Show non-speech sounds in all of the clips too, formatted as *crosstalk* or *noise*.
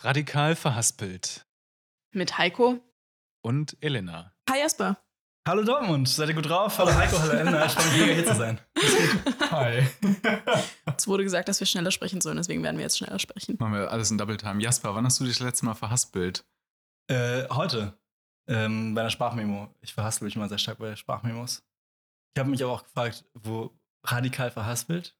Radikal verhaspelt. Mit Heiko. Und Elena. Hi Jasper. Hallo Dortmund, seid ihr gut drauf? Hallo Heiko, hallo Elena, ich freue mich mega hier zu sein. Hi. *laughs* Es wurde gesagt, dass wir schneller sprechen sollen, deswegen werden wir jetzt schneller sprechen. Machen wir alles in Double Time. Jasper, wann hast du dich das letzte Mal verhaspelt? Äh, heute, ähm, bei einer Sprachmemo. Ich verhaspel mich immer sehr stark bei Sprachmemos. Ich habe mich aber auch gefragt, wo radikal verhaspelt?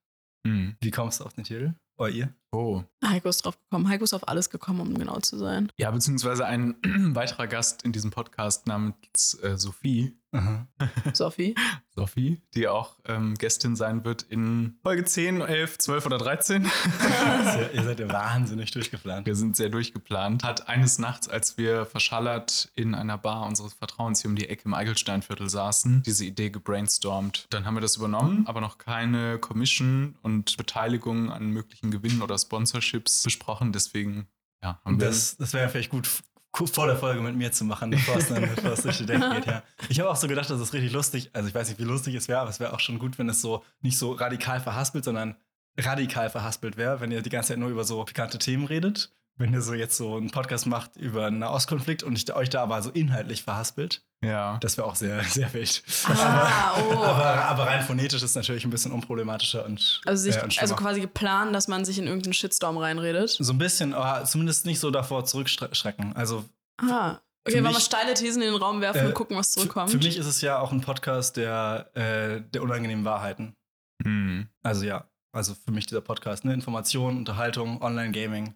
Hm. Wie kommst du auf den Titel? Oder ihr? Oh. Heiko ist drauf gekommen. Heiko ist auf alles gekommen, um genau zu sein. Ja, beziehungsweise ein *clears throat* weiterer Gast in diesem Podcast namens äh, Sophie. Aha. *laughs* Sophie. Sophie, die auch ähm, Gästin sein wird in Folge 10, 11, 12 oder 13. *laughs* ihr, ihr seid ja *laughs* wahnsinnig durchgeplant. Wir sind sehr durchgeplant. Hat eines Nachts, als wir verschallert in einer Bar unseres Vertrauens hier um die Ecke im Eigelsteinviertel saßen, diese Idee gebrainstormt. Dann haben wir das übernommen, aber noch keine Commission und Beteiligung an möglichen Gewinnen oder Sponsorships besprochen. Deswegen ja, haben wir Das, das wäre vielleicht gut, vor der Folge mit mir zu machen, bevor es dann *laughs* bevor es durch die Decke geht. Ja. Ich habe auch so gedacht, das ist richtig lustig. Also ich weiß nicht, wie lustig es wäre, aber es wäre auch schon gut, wenn es so nicht so radikal verhaspelt, sondern radikal verhaspelt wäre, wenn ihr die ganze Zeit nur über so pikante Themen redet. Wenn ihr so jetzt so einen Podcast macht über einen Nahostkonflikt und ich, euch da aber so inhaltlich verhaspelt, ja. das wäre auch sehr, sehr wild. Ah, *laughs* oh. Aber, aber rein phonetisch ist es natürlich ein bisschen unproblematischer und, Also, sich, äh, und also quasi geplant, dass man sich in irgendeinen Shitstorm reinredet. so ein bisschen, aber zumindest nicht so davor zurückschrecken. Also Ah. Okay, Für wollen wir steile Thesen in den Raum werfen Äh, und gucken, was Für, zurückkommt. für mich ist es ja auch ein Podcast der, äh, der unangenehmen Wahrheiten. Hm. Also ja, also für mich dieser Podcast, ne? Information, Unterhaltung, Online-Gaming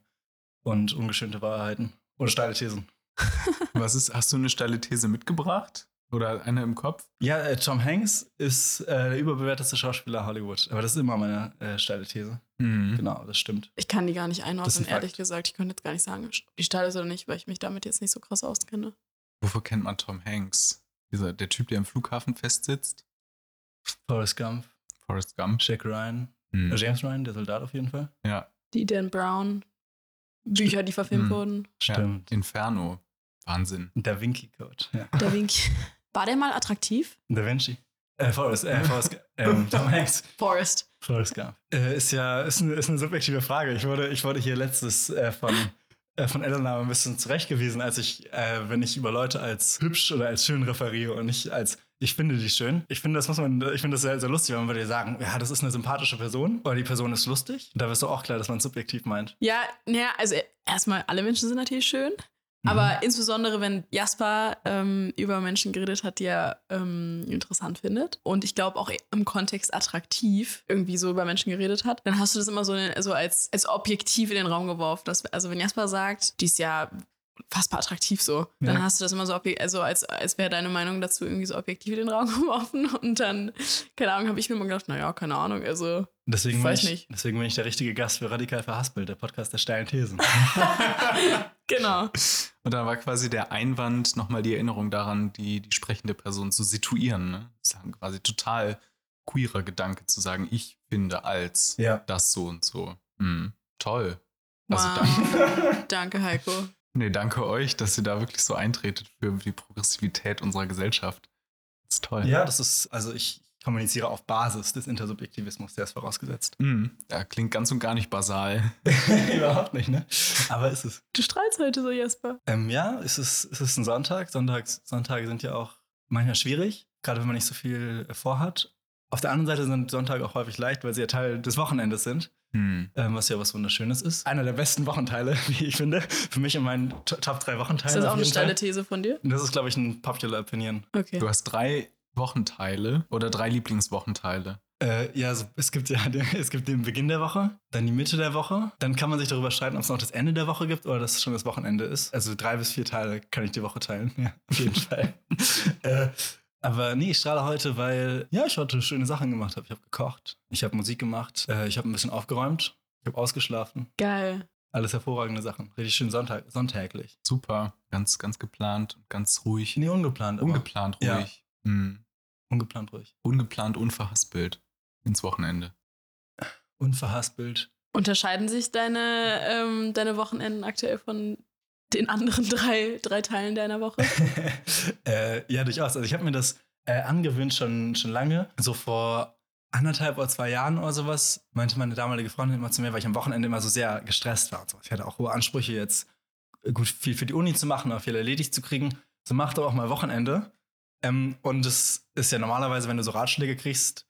und ungeschönte Wahrheiten. Oder steile Thesen. *laughs* Was ist, hast du eine steile These mitgebracht? Oder eine im Kopf? Ja, äh, Tom Hanks ist äh, der überbewerteste Schauspieler Hollywood. Aber das ist immer meine äh, steile These. Hm. Genau, das stimmt. Ich kann die gar nicht einordnen, ein ehrlich gesagt. Ich könnte jetzt gar nicht sagen, ob die steil ist oder nicht, weil ich mich damit jetzt nicht so krass auskenne. Wofür kennt man Tom Hanks? Dieser, der Typ, der im Flughafen festsitzt? Forrest Gump, Forrest Gump. Jack Ryan, Hm. äh, James Ryan, der Soldat auf jeden Fall. Ja, Die Dan Brown Bücher, die verfilmt Hm. wurden. Stimmt. Ja, Inferno. Wahnsinn. Da Vinci Code. Ja. Da Vinci. War der mal attraktiv? Da Vinci. Äh, Forrest, äh, Forrest, *laughs* ähm, Tom Hanks. Forrest. Forrest Gump. Äh, ist ja ist eine, ist eine subjektive Frage. Ich wurde, ich wurde hier letztes äh, von, äh, von Elena ein bisschen zurechtgewiesen, als ich, äh, wenn ich über Leute als hübsch oder als schön referiere und nicht als ich finde die schön. Ich finde, das muss man, ich finde das sehr, sehr lustig, wenn man würde sagen, ja, das ist eine sympathische Person oder die Person ist lustig. Da wirst du auch klar, dass man es subjektiv meint. Ja, naja, also erstmal, alle Menschen sind natürlich schön. Aber insbesondere, wenn Jasper ähm, über Menschen geredet hat, die er ähm, interessant findet und ich glaube auch im Kontext attraktiv irgendwie so über Menschen geredet hat, dann hast du das immer so, so als, als objektiv in den Raum geworfen. Dass, also wenn Jasper sagt, die ist ja fassbar attraktiv so, dann Ja. hast du das immer so, also als, als wäre deine Meinung dazu irgendwie so objektiv in den Raum *laughs* geworfen und dann, keine Ahnung, habe ich mir immer gedacht, naja, keine Ahnung, also Deswegen, Ich bin weiß ich, nicht. deswegen bin ich der richtige Gast für Radikal Verhaspelt, der Podcast der steilen Thesen. *laughs* genau. Und da war quasi der Einwand nochmal die Erinnerung daran, die, die sprechende Person zu situieren. Ne? Das ist quasi total queerer Gedanke zu sagen, ich finde als ja. das so und so. Hm. Toll. Also Wow. danke. Danke, Heiko. Nee, danke euch, dass ihr da wirklich so eintretet für die Progressivität unserer Gesellschaft. Das ist toll. Ja, das ist, also ich kommuniziere auf Basis des Intersubjektivismus, der ist vorausgesetzt. Hm. Ja, klingt ganz und gar nicht basal. *laughs* Überhaupt nicht, ne? Aber ist es. Du strahlst heute so, Jasper. Ähm, ja, es ist, es ist ein Sonntag. Sonntags, Sonntage sind ja auch manchmal schwierig, gerade wenn man nicht so viel vorhat. Auf der anderen Seite sind Sonntage auch häufig leicht, weil sie ja Teil des Wochenendes sind, Hm. ähm, was ja was Wunderschönes ist. Einer der besten Wochenteile, *laughs* wie ich finde. Für mich in meinen To- Top 3 Wochenteile. Ist das auch eine steile. These von dir? Das ist, glaube ich, ein popular Opinion. Okay. Du hast drei Wochenteile oder drei Lieblingswochenteile. Äh, ja, also es gibt ja *laughs* den, es gibt den Beginn der Woche, dann die Mitte der Woche. Dann kann man sich darüber streiten, ob es noch das Ende der Woche gibt oder dass es schon das Wochenende ist. Also drei bis vier Teile kann ich die Woche teilen. *laughs* Ja, auf jeden Fall. äh, aber nee, ich strahle heute, weil ja, ich heute schöne Sachen gemacht habe. Ich habe gekocht, ich habe Musik gemacht, äh, ich habe ein bisschen aufgeräumt, ich habe ausgeschlafen. Geil. Alles hervorragende Sachen. Richtig schön Sonntag, sonntäglich. Super. Ganz, ganz geplant und ganz ruhig. Nee, ungeplant. aber Ungeplant Ja. ruhig. Hm. Ungeplant ruhig. Ungeplant, unverhaspelt. Ins Wochenende. Unverhaspelt. Unterscheiden sich deine, ähm, deine Wochenenden aktuell von den anderen drei, drei Teilen deiner Woche? *laughs* äh, ja, durchaus. Also ich habe mir das äh, angewöhnt schon, schon lange. So vor anderthalb oder zwei Jahren oder sowas, meinte meine damalige Freundin immer zu mir, weil ich am Wochenende immer so sehr gestresst war und sowas. Ich hatte auch hohe Ansprüche, jetzt gut viel für die Uni zu machen, auch viel erledigt zu kriegen. So mach doch auch mal Wochenende. Ähm, und es ist ja normalerweise, wenn du so Ratschläge kriegst,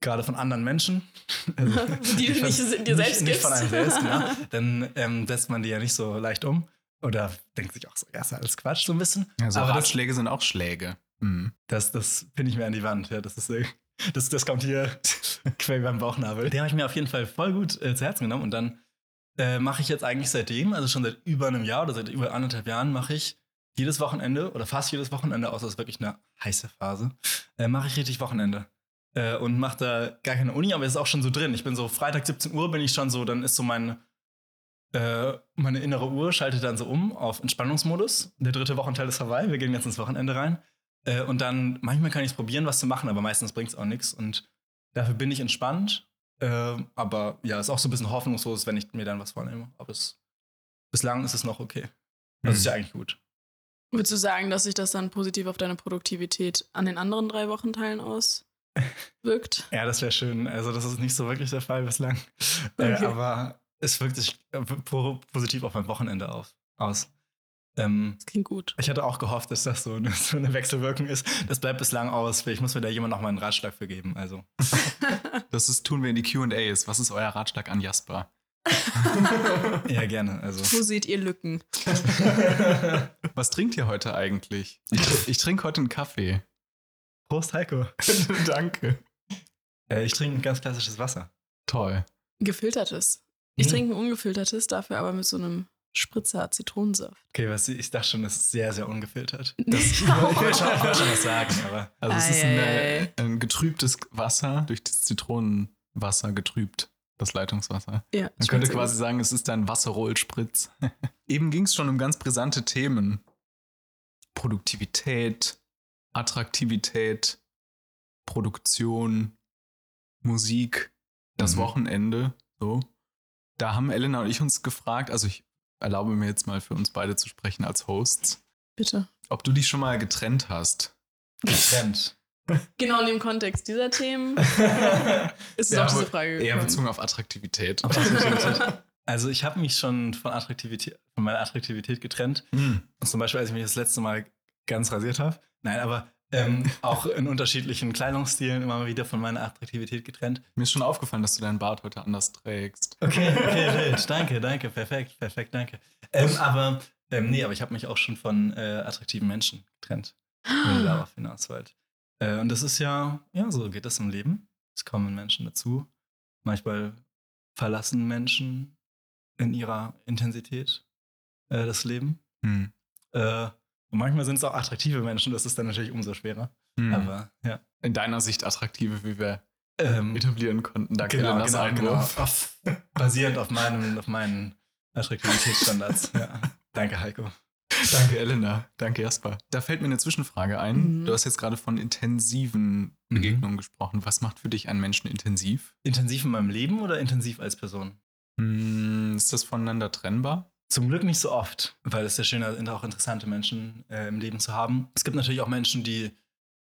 gerade von anderen Menschen, *laughs* also, Die du nicht dir selbst nicht, nicht von gibst. einem selbst, genau, *laughs* dann ähm, setzt man die ja nicht so leicht um. Oder denkt sich auch so, ja, ist ja alles Quatsch, so ein bisschen. Also Aber das, Ratschläge sind auch Schläge. Mhm. das, das pinne ich mir an die Wand. Ja, das, ist, das, das kommt hier *laughs* quer beim Bauchnabel. Den habe ich mir auf jeden Fall voll gut äh, zu Herzen genommen. Und dann äh, mache ich jetzt eigentlich seitdem, also schon seit über einem Jahr oder seit über anderthalb Jahren, mache ich jedes Wochenende oder fast jedes Wochenende, außer es ist wirklich eine heiße Phase, äh, mache ich richtig Wochenende. Äh, und mache da gar keine Uni, aber es ist auch schon so drin. Ich bin so Freitag 17 Uhr bin ich schon so, dann ist so mein, meine innere Uhr schaltet dann so um auf Entspannungsmodus. Der dritte Wochenteil ist vorbei, wir gehen jetzt ins Wochenende rein. Äh, und dann, manchmal kann ich es probieren, was zu machen, aber meistens bringt es auch nichts. Und dafür bin ich entspannt. Äh, aber ja, ist auch so ein bisschen hoffnungslos, wenn ich mir dann was vornehme. Aber es, bislang ist es noch okay. Das Mhm. ist ja eigentlich gut. Würdest du sagen, dass sich das dann positiv auf deine Produktivität an den anderen drei Wochenteilen auswirkt? *laughs* Ja, das wäre schön. Also, das ist nicht so wirklich der Fall bislang. Äh, Okay. aber es wirkt sich äh, po- positiv auf mein Wochenende auf, aus. Ähm, Das klingt gut. ich hatte auch gehofft, dass das so eine, *laughs* so eine Wechselwirkung ist. Das bleibt bislang aus. Vielleicht muss mir da jemand noch mal einen Ratschlag für geben. Also, *laughs* Das ist, tun wir in die QAs. Was ist euer Ratschlag an Jasper? *laughs* ja, gerne. Also. Wo seht ihr Lücken? Was trinkt ihr heute eigentlich? Ich, ich trinke heute einen Kaffee. Prost, Heiko. Danke. Äh, ich trinke ein ganz klassisches Wasser. Toll. Gefiltertes. Ich Hm. trinke ein ungefiltertes, dafür aber mit so einem Spritzer Zitronensaft. Okay, was, ich dachte schon, das ist sehr, sehr ungefiltert. *laughs* Das *laughs* Ich wollte schon, schon was sagen, aber. Also es ist Ei, ein, ei, äh, ein getrübtes Wasser, durch das Zitronenwasser getrübt, das Leitungswasser. ja, Man könnte quasi sagen, es ist ein Wasserrollspritz. *laughs* Eben ging es schon um ganz brisante Themen. Produktivität, Attraktivität, Produktion, Musik, das Mhm. Wochenende. So. Da haben Elena und ich uns gefragt, also ich erlaube mir jetzt mal für uns beide zu sprechen als Hosts. Bitte. ob du dich schon mal getrennt hast. Getrennt. *laughs* Genau in dem Kontext dieser Themen *laughs* ist es Ja, auch diese Frage Eher gekommen. bezogen auf Attraktivität. *laughs* Also ich habe mich schon von Attraktivität, von meiner Attraktivität getrennt. Hm. Und zum Beispiel, als ich mich das letzte Mal ganz rasiert habe. Nein, aber ähm, auch in unterschiedlichen Kleidungsstilen immer wieder von meiner Attraktivität getrennt. Mir ist schon aufgefallen, dass du deinen Bart heute anders trägst. Okay, okay, wild. Danke, danke, perfekt, perfekt, danke. Ähm, aber ähm, nee, aber ich habe mich auch schon von äh, attraktiven Menschen getrennt, wenn ihr darauf *gasps* hinaus wollt. Äh, und das ist ja, ja, so geht das im Leben. Es kommen Menschen dazu. Manchmal verlassen Menschen in ihrer Intensität äh, das Leben. Hm. Äh, und manchmal sind es auch attraktive Menschen, das ist dann natürlich umso schwerer. Hm. Aber ja. In deiner Sicht attraktive, wie wir Ähm, etablieren konnten. Danke, genau, Elenas genau, genau. Auf, basierend auf, meinem, auf meinen Attraktivitätsstandards. ja. Danke, Heiko. Danke, Elena. Danke, Jasper. Da fällt mir eine Zwischenfrage ein. Mhm. Du hast jetzt gerade von intensiven Mhm. Begegnungen gesprochen. Was macht für dich einen Menschen intensiv? Intensiv in meinem Leben oder intensiv als Person? Hm, ist das voneinander trennbar? Zum Glück nicht so oft, weil es sehr schön ist, auch interessante Menschen äh, im Leben zu haben. Es gibt natürlich auch Menschen, die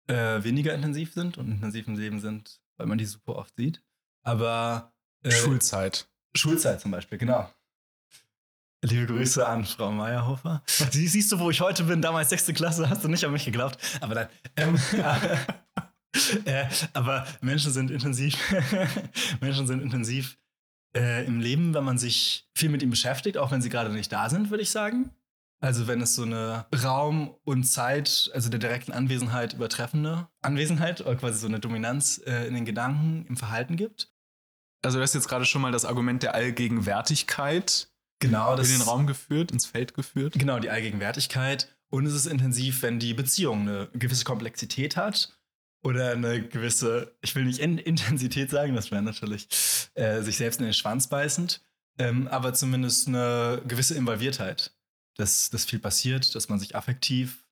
äh, weniger intensiv sind und intensiv im Leben sind, weil man die super oft sieht. Aber äh, Schulzeit. Schulzeit zum Beispiel, genau. Liebe Grüße an Frau Meyerhofer. *laughs* Sie, siehst du, wo ich heute bin? Damals sechste Klasse, hast du nicht an mich geglaubt. Aber dann. Ähm, *laughs* *laughs* äh, aber Menschen sind intensiv. Menschen sind intensiv äh, im Leben, wenn man sich viel mit ihnen beschäftigt, auch wenn sie gerade nicht da sind, würde ich sagen. Also wenn es so eine Raum und Zeit, also der direkten Anwesenheit übertreffende Anwesenheit oder quasi so eine Dominanz äh, in den Gedanken, im Verhalten gibt. Also du hast jetzt gerade schon mal das Argument der Allgegenwärtigkeit Genau, in den Raum geführt, ins Feld geführt. Genau, die Allgegenwärtigkeit. Und es ist intensiv, wenn die Beziehung eine gewisse Komplexität hat oder eine gewisse, ich will nicht in Intensität sagen, das wäre natürlich äh, sich selbst in den Schwanz beißend, ähm, aber zumindest eine gewisse Involviertheit, dass, dass viel passiert, dass man sich affektiv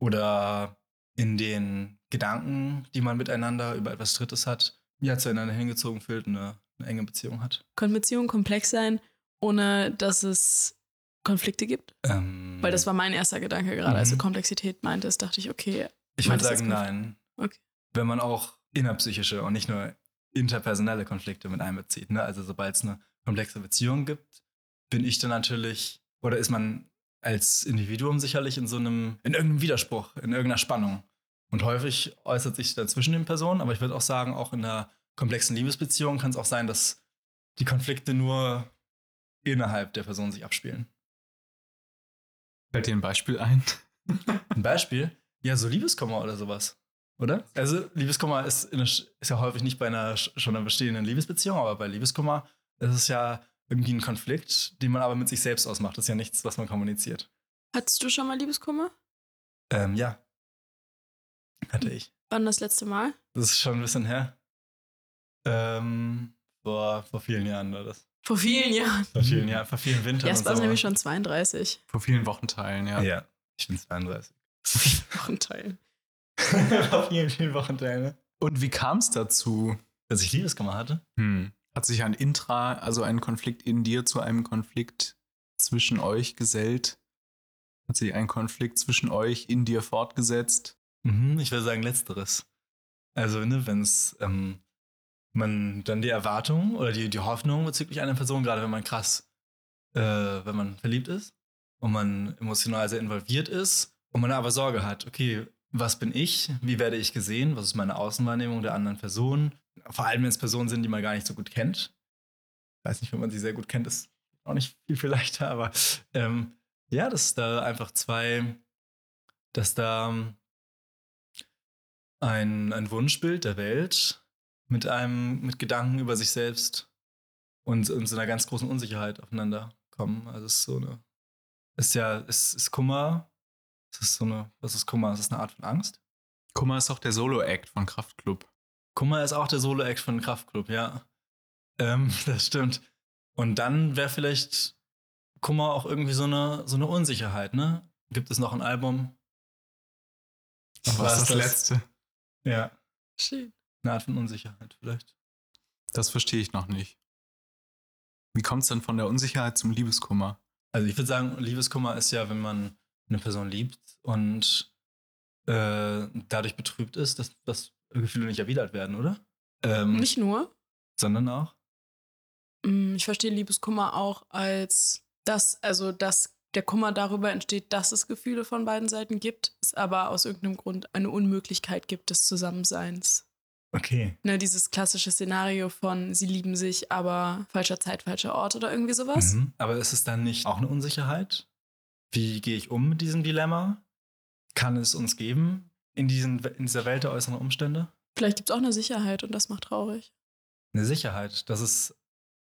oder in den Gedanken, die man miteinander über etwas Drittes hat, ja, zueinander hingezogen fühlt, eine, eine enge Beziehung hat. Können Beziehungen komplex sein, ohne dass es Konflikte gibt? Ähm, Weil das war mein erster Gedanke gerade. Mhm. Als du Komplexität meintest, dachte ich, okay, Ich würde sagen, nein. Okay. Wenn man auch innerpsychische und nicht nur interpersonelle Konflikte mit einbezieht. Ne? Also sobald es eine komplexe Beziehung gibt, bin ich dann natürlich, oder ist man als Individuum sicherlich in so einem, in irgendeinem Widerspruch, in irgendeiner Spannung. Und häufig äußert sich dann zwischen den Personen, aber ich würde auch sagen, auch in einer komplexen Liebesbeziehung kann es auch sein, dass die Konflikte nur innerhalb der Person sich abspielen. Fällt dir ein Beispiel ein? Ein Beispiel? Ja, so Liebeskummer oder sowas. Oder? Also, Liebeskummer ist, eine, ist ja häufig nicht bei einer schon einer bestehenden Liebesbeziehung, aber bei Liebeskummer ist es ja irgendwie ein Konflikt, den man aber mit sich selbst ausmacht. Das ist ja nichts, was man kommuniziert. Hattest du schon mal Liebeskummer? Ähm, ja. Hatte ich. Wann das letzte Mal? Das ist schon ein bisschen her. Ähm, vor, vor vielen Jahren war das. Vor vielen Jahren. Vor vielen Jahren, vor vielen Wintern. Jasper und ist Sommer. nämlich schon 32 Vor vielen Wochenteilen, ja. Ja, ich bin 32. *laughs* Wochenteilen. *laughs* vor vielen, vielen Wochenteilen, ne? Und wie kam es dazu? Dass ich Liebeskummer hatte? Hm. Hat sich ein Intra, also ein Konflikt in dir zu einem Konflikt zwischen euch gesellt? Hat sich ein Konflikt zwischen euch in dir fortgesetzt? Mhm, ich würde sagen, letzteres. Also, ne, wenn es ähm, man dann die Erwartung oder die, die Hoffnung bezüglich einer Person, gerade wenn man krass, äh, wenn man verliebt ist und man emotional sehr involviert ist und man aber Sorge hat, okay, was bin ich? Wie werde ich gesehen? Was ist meine Außenwahrnehmung der anderen Person? Vor allem, wenn es Personen sind, die man gar nicht so gut kennt. Ich weiß nicht, wenn man sie sehr gut kennt, ist auch nicht viel, viel leichter, aber ähm, ja, dass da einfach zwei, dass da ähm, ein, ein Wunschbild der Welt mit einem, mit Gedanken über sich selbst und, und so einer ganz großen Unsicherheit aufeinander kommen. Also es ist so eine, ist ja, es ist Kummer, es ist so eine, was ist Kummer? Es ist eine Art von Angst. Kummer ist auch der Solo-Act von Kraftklub. Kummer ist auch der Solo-Act von Kraftklub, ja. Ähm, *laughs* das stimmt. Und dann wäre vielleicht Kummer auch irgendwie so eine, so eine Unsicherheit, ne? Gibt es noch ein Album? Was War ist es das letzte? Ja, Schön. eine Art von Unsicherheit vielleicht. Das verstehe ich noch nicht. Wie kommt es dann von der Unsicherheit zum Liebeskummer? Also ich würde sagen, Liebeskummer ist ja, wenn man eine Person liebt und äh, dadurch betrübt ist, dass, dass Gefühle nicht erwidert werden, oder? Ähm, Nicht nur. sondern auch. Mm, Ich verstehe Liebeskummer auch als das, also dass der Kummer darüber entsteht, dass es Gefühle von beiden Seiten gibt, es aber aus irgendeinem Grund eine Unmöglichkeit gibt des Zusammenseins. Okay. Ne, dieses klassische Szenario von sie lieben sich, aber falscher Zeit, falscher Ort oder irgendwie sowas. Mhm. Aber ist es dann nicht auch eine Unsicherheit? Wie gehe ich um mit diesem Dilemma? Kann es uns geben in, diesen, in dieser Welt der äußeren Umstände? Vielleicht gibt es auch eine Sicherheit und das macht traurig. Eine Sicherheit, dass es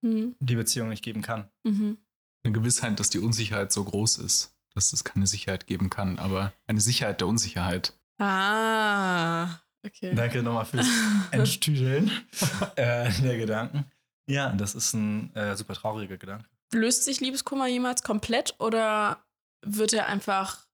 Mhm. die Beziehung nicht geben kann. Mhm. Eine Gewissheit, dass die Unsicherheit so groß ist, dass es keine Sicherheit geben kann, aber eine Sicherheit der Unsicherheit. Ah, okay. Danke nochmal fürs *laughs* Enttüdeln *laughs* äh, der Gedanken. Ja, das ist ein äh, super trauriger Gedanke. Löst sich Liebeskummer jemals komplett oder wird er einfach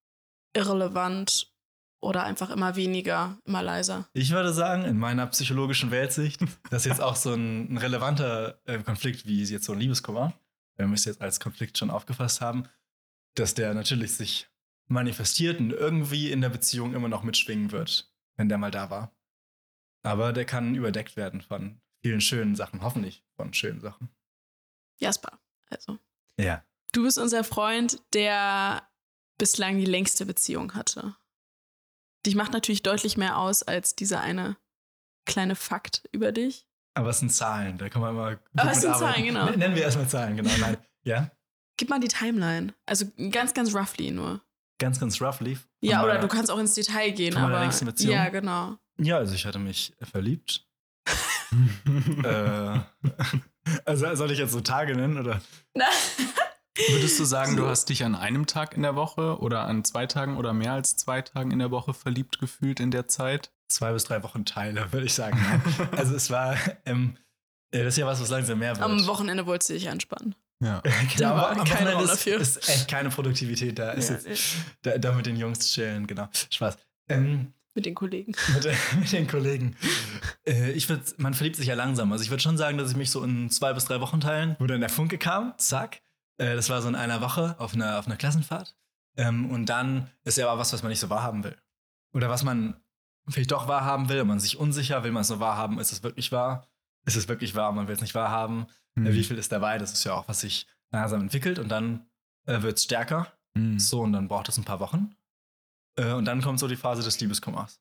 irrelevant oder einfach immer weniger, immer leiser? Ich würde sagen, in meiner psychologischen Weltsicht, *laughs* das ist jetzt auch so ein, ein relevanter äh, Konflikt wie jetzt so ein Liebeskummer, wenn wir es jetzt als Konflikt schon aufgefasst haben, dass der natürlich sich manifestiert und irgendwie in der Beziehung immer noch mitschwingen wird, wenn der mal da war. Aber der kann überdeckt werden von vielen schönen Sachen, hoffentlich von schönen Sachen. Jasper, also. Ja. Du bist unser Freund, der bislang die längste Beziehung hatte. Dich macht natürlich deutlich mehr aus als dieser eine kleine Fakt über dich. Aber es sind Zahlen, da kann man immer. Aber es sind arbeiten. Zahlen, genau. Nennen wir erstmal Zahlen, genau. Nein. Ja? Gib mal die Timeline. Also ganz, ganz roughly nur. Ganz, ganz roughly. Ja, oder du kannst auch ins Detail gehen, von aber. längsten Beziehung? Ja, genau. Ja, also ich hatte mich verliebt. *laughs* äh, *laughs* also soll ich jetzt so Tage nennen oder? *laughs* Würdest du sagen, du hast dich an einem Tag in der Woche oder an zwei Tagen oder mehr als zwei Tagen in der Woche verliebt gefühlt in der Zeit? Zwei bis drei Wochen Teile, würde ich sagen. *laughs* Also es war, ähm, äh, das ist ja was, was langsam mehr wird. Am Wochenende wolltest du dich anspannen. Ja. *laughs* genau, war aber am kein Wochenende Raum ist, dafür. ist echt keine Produktivität da. Ist Ja, jetzt, da, da mit den Jungs chillen, genau. Spaß. Ähm, Mit den Kollegen. *laughs* mit, mit den Kollegen. Äh, ich würd, man verliebt sich ja langsam. Also ich würde schon sagen, dass ich mich so in zwei bis drei Wochen teilen, wo dann der Funke kam, zack. Äh, das war so in einer Woche auf einer, auf einer Klassenfahrt. Ähm, und dann ist ja aber was, was man nicht so wahrhaben will. Oder was man, vielleicht doch wahrhaben will, und man sich unsicher, will man es nur wahrhaben, ist es wirklich wahr? Ist es wirklich wahr, man will es nicht wahrhaben? Mhm. Äh, Wie viel ist dabei? Das ist ja auch, was sich langsam entwickelt und dann äh, wird es stärker. Mhm. So, und dann braucht es ein paar Wochen. Äh, und dann kommt so die Phase des Liebeskummers.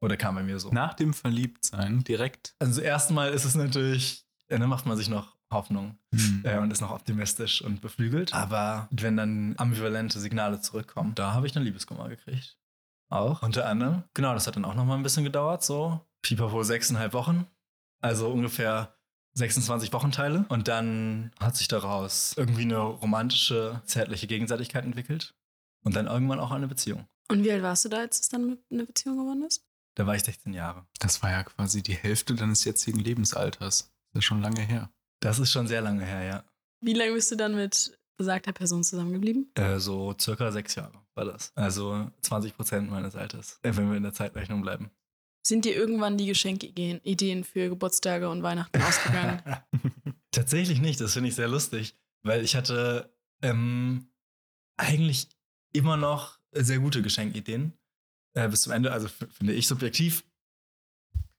Oder kam bei mir so. Nach dem Verliebtsein direkt. Also erstmal ist es natürlich, äh, dann macht man sich noch Hoffnung Mhm. äh, und ist noch optimistisch und beflügelt. Aber wenn dann ambivalente Signale zurückkommen, da habe ich einen Liebeskummer gekriegt. Auch unter anderem. Genau, das hat dann auch noch mal ein bisschen gedauert, so pipapo sechseinhalb Wochen. Also ungefähr 26 Wochenteile. Und dann hat sich daraus irgendwie eine romantische, zärtliche Gegenseitigkeit entwickelt. Und dann irgendwann auch eine Beziehung. Und wie alt warst du da, als es dann mit eine Beziehung geworden ist? Da war ich 16 Jahre. Das war ja quasi die Hälfte deines jetzigen Lebensalters. Das ist schon lange her. Das ist schon sehr lange her, ja. Wie lange bist du dann mit besagter Person zusammengeblieben? Äh, so circa sechs Jahre war das. Also 20 Prozent meines Alters, äh, wenn wir in der Zeitrechnung bleiben. Sind dir irgendwann die Geschenkideen Ideen für Geburtstage und Weihnachten ausgegangen? *laughs* *laughs* Tatsächlich nicht, das finde ich sehr lustig, weil ich hatte ähm, eigentlich immer noch sehr gute Geschenkideen äh, bis zum Ende. Also finde ich subjektiv,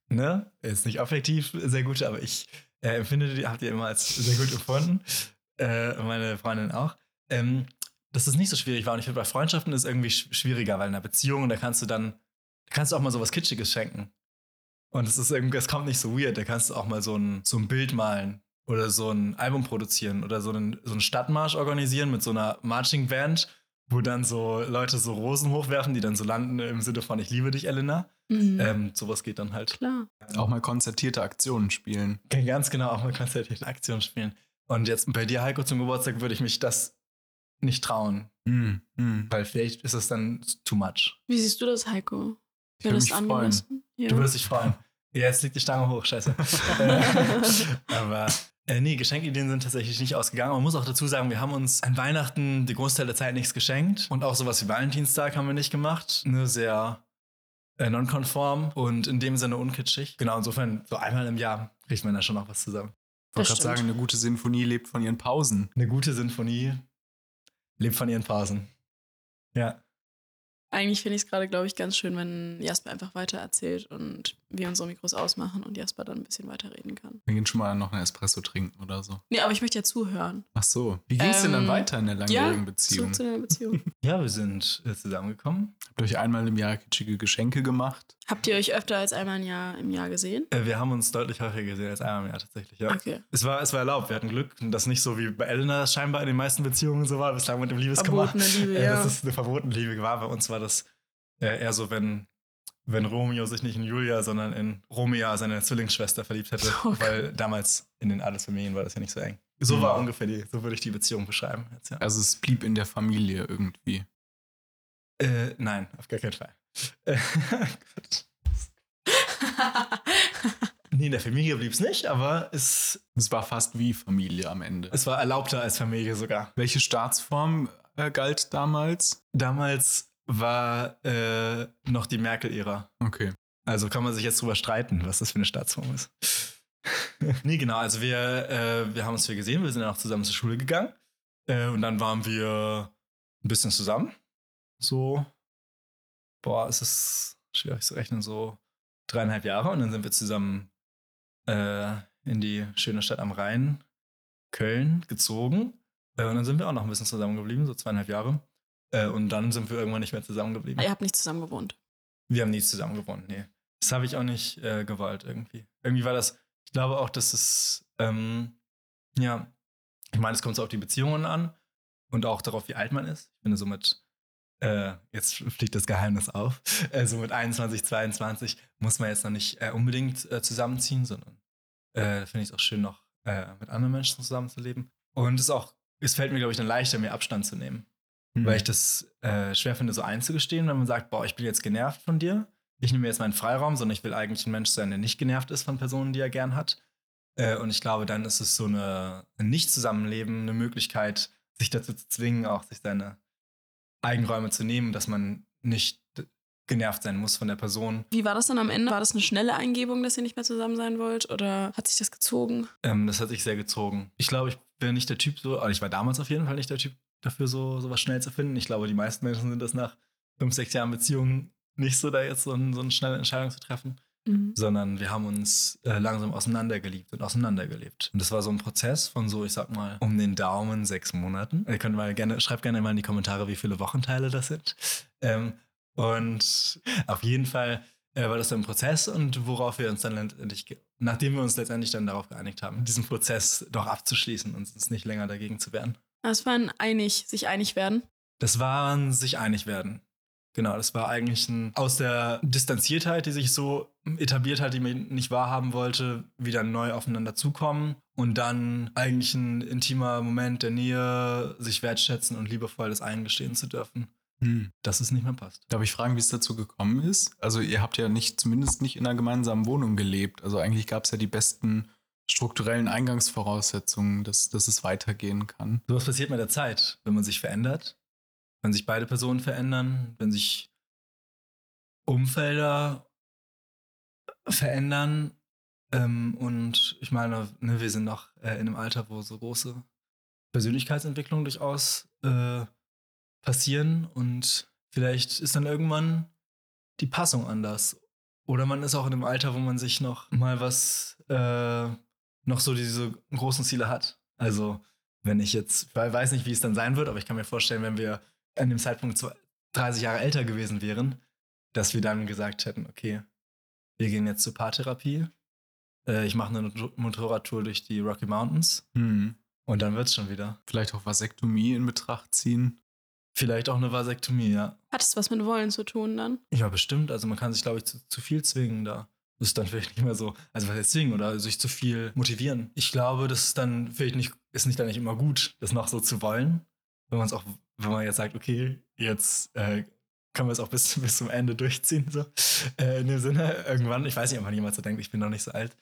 ne, ist nicht objektiv sehr gute, aber ich äh, empfinde die, habt ihr immer als sehr gut empfunden. Äh, meine Freundin auch. Ähm, dass es nicht so schwierig war. Und ich finde, bei Freundschaften ist es irgendwie sch schwieriger, weil in einer Beziehung, da kannst du dann, da kannst du auch mal so was Kitschiges schenken. Und es ist irgendwie, es kommt nicht so weird. Da kannst du auch mal so ein, so ein Bild malen oder so ein Album produzieren oder so einen, so einen Stadtmarsch organisieren mit so einer Marching Band, wo dann so Leute so Rosen hochwerfen, die dann so landen im Sinne von Ich liebe dich, Elena. Mhm. Ähm, sowas geht dann halt. Klar. Auch mal konzertierte Aktionen spielen. Ganz genau auch mal konzertierte Aktion spielen. Und jetzt bei dir, Heiko, zum Geburtstag würde ich mich das nicht trauen, Mhm. Mhm. weil vielleicht ist es dann too much. Wie siehst du das, Heiko? Ich würde das mich freuen. Ja. Du würdest dich freuen. Ja, jetzt liegt die Stange hoch, scheiße. *laughs* *laughs* Aber äh, nee, Geschenkideen sind tatsächlich nicht ausgegangen. Man muss auch dazu sagen, wir haben uns an Weihnachten die Großteil der Zeit nichts geschenkt. Und auch sowas wie Valentinstag haben wir nicht gemacht. Nur sehr äh, nonkonform und in dem Sinne unkitschig. Genau, insofern, so einmal im Jahr kriegt man da schon noch was zusammen. Ich wollte gerade sagen, eine gute Sinfonie lebt von ihren Pausen. Eine gute Sinfonie lebt von ihren Phasen. Ja. Eigentlich finde ich es gerade, glaube ich, ganz schön, wenn Jasper einfach weiter erzählt und wir unsere Mikros ausmachen und Jasper dann ein bisschen weiterreden kann. Wir gehen schon mal noch einen Espresso trinken oder so. Nee, aber ich möchte ja zuhören. Ach so. Wie ging es denn dann Ähm, weiter in der langjährigen Beziehung? Zurück zu deiner Beziehung. *laughs* Ja, wir sind äh, zusammengekommen. Habt euch einmal im Jahr kitschige Geschenke gemacht? Habt ihr euch öfter als einmal im Jahr, im Jahr gesehen? Äh, wir haben uns deutlich häufiger gesehen als einmal im Jahr tatsächlich, ja. Okay. Es war, es war erlaubt, wir hatten Glück. Und das nicht so wie bei Elena scheinbar in den meisten Beziehungen so war, bislang mit dem Liebeskummer. Verbotene Liebe, Äh, ja. Das ist eine verbotene Liebe war. Bei uns war das äh, eher so, wenn, wenn Romeo sich nicht in Julia, sondern in Romea, seine Zwillingsschwester, verliebt hätte. *laughs* Oh Gott. weil damals in den Adelsfamilien war das ja nicht so eng. So Mhm. war ungefähr die, so würde ich die Beziehung beschreiben. Jetzt, ja. Also es blieb in der Familie irgendwie. Äh, nein, auf gar keinen Fall. Äh, *laughs* nee, in der Familie blieb es nicht, aber es, Es war fast wie Familie am Ende. es war erlaubter als Familie sogar. Welche Staatsform äh, galt damals? Damals war äh, noch die Merkel-Ära. Okay. Also kann man sich jetzt drüber streiten, was das für eine Staatsform ist. *laughs* nee, genau. Also wir, äh, wir haben uns hier gesehen, wir sind dann auch zusammen zur Schule gegangen. Äh, und dann waren wir ein bisschen zusammen. So, boah, es ist schwierig zu rechnen, so dreieinhalb Jahre. Und dann sind wir zusammen äh, in die schöne Stadt am Rhein, Köln, gezogen. Äh, und dann sind wir auch noch ein bisschen zusammengeblieben, so zweieinhalb Jahre. Äh, und dann sind wir irgendwann nicht mehr zusammengeblieben. Ihr habt nicht zusammen gewohnt. Wir haben nie zusammen gewohnt, nee. Das habe ich auch nicht äh, gewollt irgendwie. Irgendwie war das, ich glaube auch, dass es, ähm, ja, ich meine, es kommt so auf die Beziehungen an und auch darauf, wie alt man ist. Ich finde so mit, äh, jetzt *laughs* fliegt das Geheimnis auf, äh, so mit 21, 22 muss man jetzt noch nicht äh, unbedingt äh, zusammenziehen, sondern äh, finde ich es auch schön, noch mit anderen Menschen zusammenzuleben. Und es ist auch, es fällt mir, glaube ich, dann leichter, mir Abstand zu nehmen weil ich das schwer finde, so einzugestehen, wenn man sagt, boah, ich bin jetzt genervt von dir. Ich nehme mir jetzt meinen Freiraum, sondern ich will eigentlich ein Mensch sein, der nicht genervt ist von Personen, die er gern hat. Und ich glaube, dann ist es so eine, ein Nicht-Zusammenleben, eine Möglichkeit, sich dazu zu zwingen, auch sich seine Eigenräume zu nehmen, dass man nicht genervt sein muss von der Person. Wie war das dann am Ende? War das eine schnelle Eingebung, dass ihr nicht mehr zusammen sein wollt? Oder hat sich das gezogen? Ähm, das hat sich sehr gezogen. Ich glaube, ich bin nicht der Typ so, also ich war damals auf jeden Fall nicht der Typ dafür, so sowas schnell zu finden. Ich glaube, die meisten Menschen sind das nach fünf, sechs Jahren Beziehung nicht so, da jetzt so, ein, so eine schnelle Entscheidung zu treffen, Mhm. sondern wir haben uns äh, langsam auseinandergeliebt und auseinandergelebt. Und das war so ein Prozess von so, ich sag mal, um den Daumen sechs Monaten. Ihr könnt mal gerne, schreibt gerne mal in die Kommentare, wie viele Wochenteile das sind. Ähm, und auf jeden Fall äh, war das ein Prozess und worauf wir uns dann letztendlich, nachdem wir uns letztendlich dann darauf geeinigt haben, diesen Prozess doch abzuschließen und uns nicht länger dagegen zu wehren. Das war ein einig, sich einig werden. Das waren sich einig werden. Genau, das war eigentlich ein, aus der Distanziertheit, die sich so etabliert hat, die man nicht wahrhaben wollte, wieder neu aufeinander zukommen und dann eigentlich ein intimer Moment der Nähe, sich wertschätzen und liebevoll das eingestehen zu dürfen, Hm. dass es nicht mehr passt. Darf ich fragen, wie es dazu gekommen ist? Also ihr habt ja nicht, zumindest nicht in einer gemeinsamen Wohnung gelebt. Also eigentlich gab es ja die besten strukturellen Eingangsvoraussetzungen, dass, dass es weitergehen kann. Sowas passiert mit der Zeit, wenn man sich verändert, wenn sich beide Personen verändern, wenn sich Umfelder verändern. Ähm, und ich meine, ne, wir sind noch äh, in einem Alter, wo so große Persönlichkeitsentwicklungen durchaus äh, passieren und vielleicht ist dann irgendwann die Passung anders. Oder man ist auch in einem Alter, wo man sich noch mal was, äh, noch so diese großen Ziele hat. Also, wenn ich jetzt, ich weiß nicht, wie es dann sein wird, aber ich kann mir vorstellen, wenn wir an dem Zeitpunkt so 30 Jahre älter gewesen wären, dass wir dann gesagt hätten, okay, wir gehen jetzt zur Paartherapie. Äh, ich mache eine Motor- Motorradtour durch die Rocky Mountains Hm. und dann wird's schon wieder. Vielleicht auch Vasektomie in Betracht ziehen. Vielleicht auch eine Vasektomie, ja. Hat es was mit Wollen zu tun dann? Ja, bestimmt. Also man kann sich, glaube ich, zu, zu viel zwingen da. Das ist dann vielleicht nicht mehr so, also was heißt zwingen oder sich zu viel motivieren. Ich glaube, das ist dann vielleicht nicht, ist nicht dann nicht immer gut, das noch so zu wollen. Wenn man es auch, wenn man jetzt sagt, okay, jetzt äh, können wir es auch bis, *laughs* bis zum Ende durchziehen. So. Äh, in dem Sinne, irgendwann, ich weiß nicht, ob man jemals so denkt, ich bin noch nicht so alt.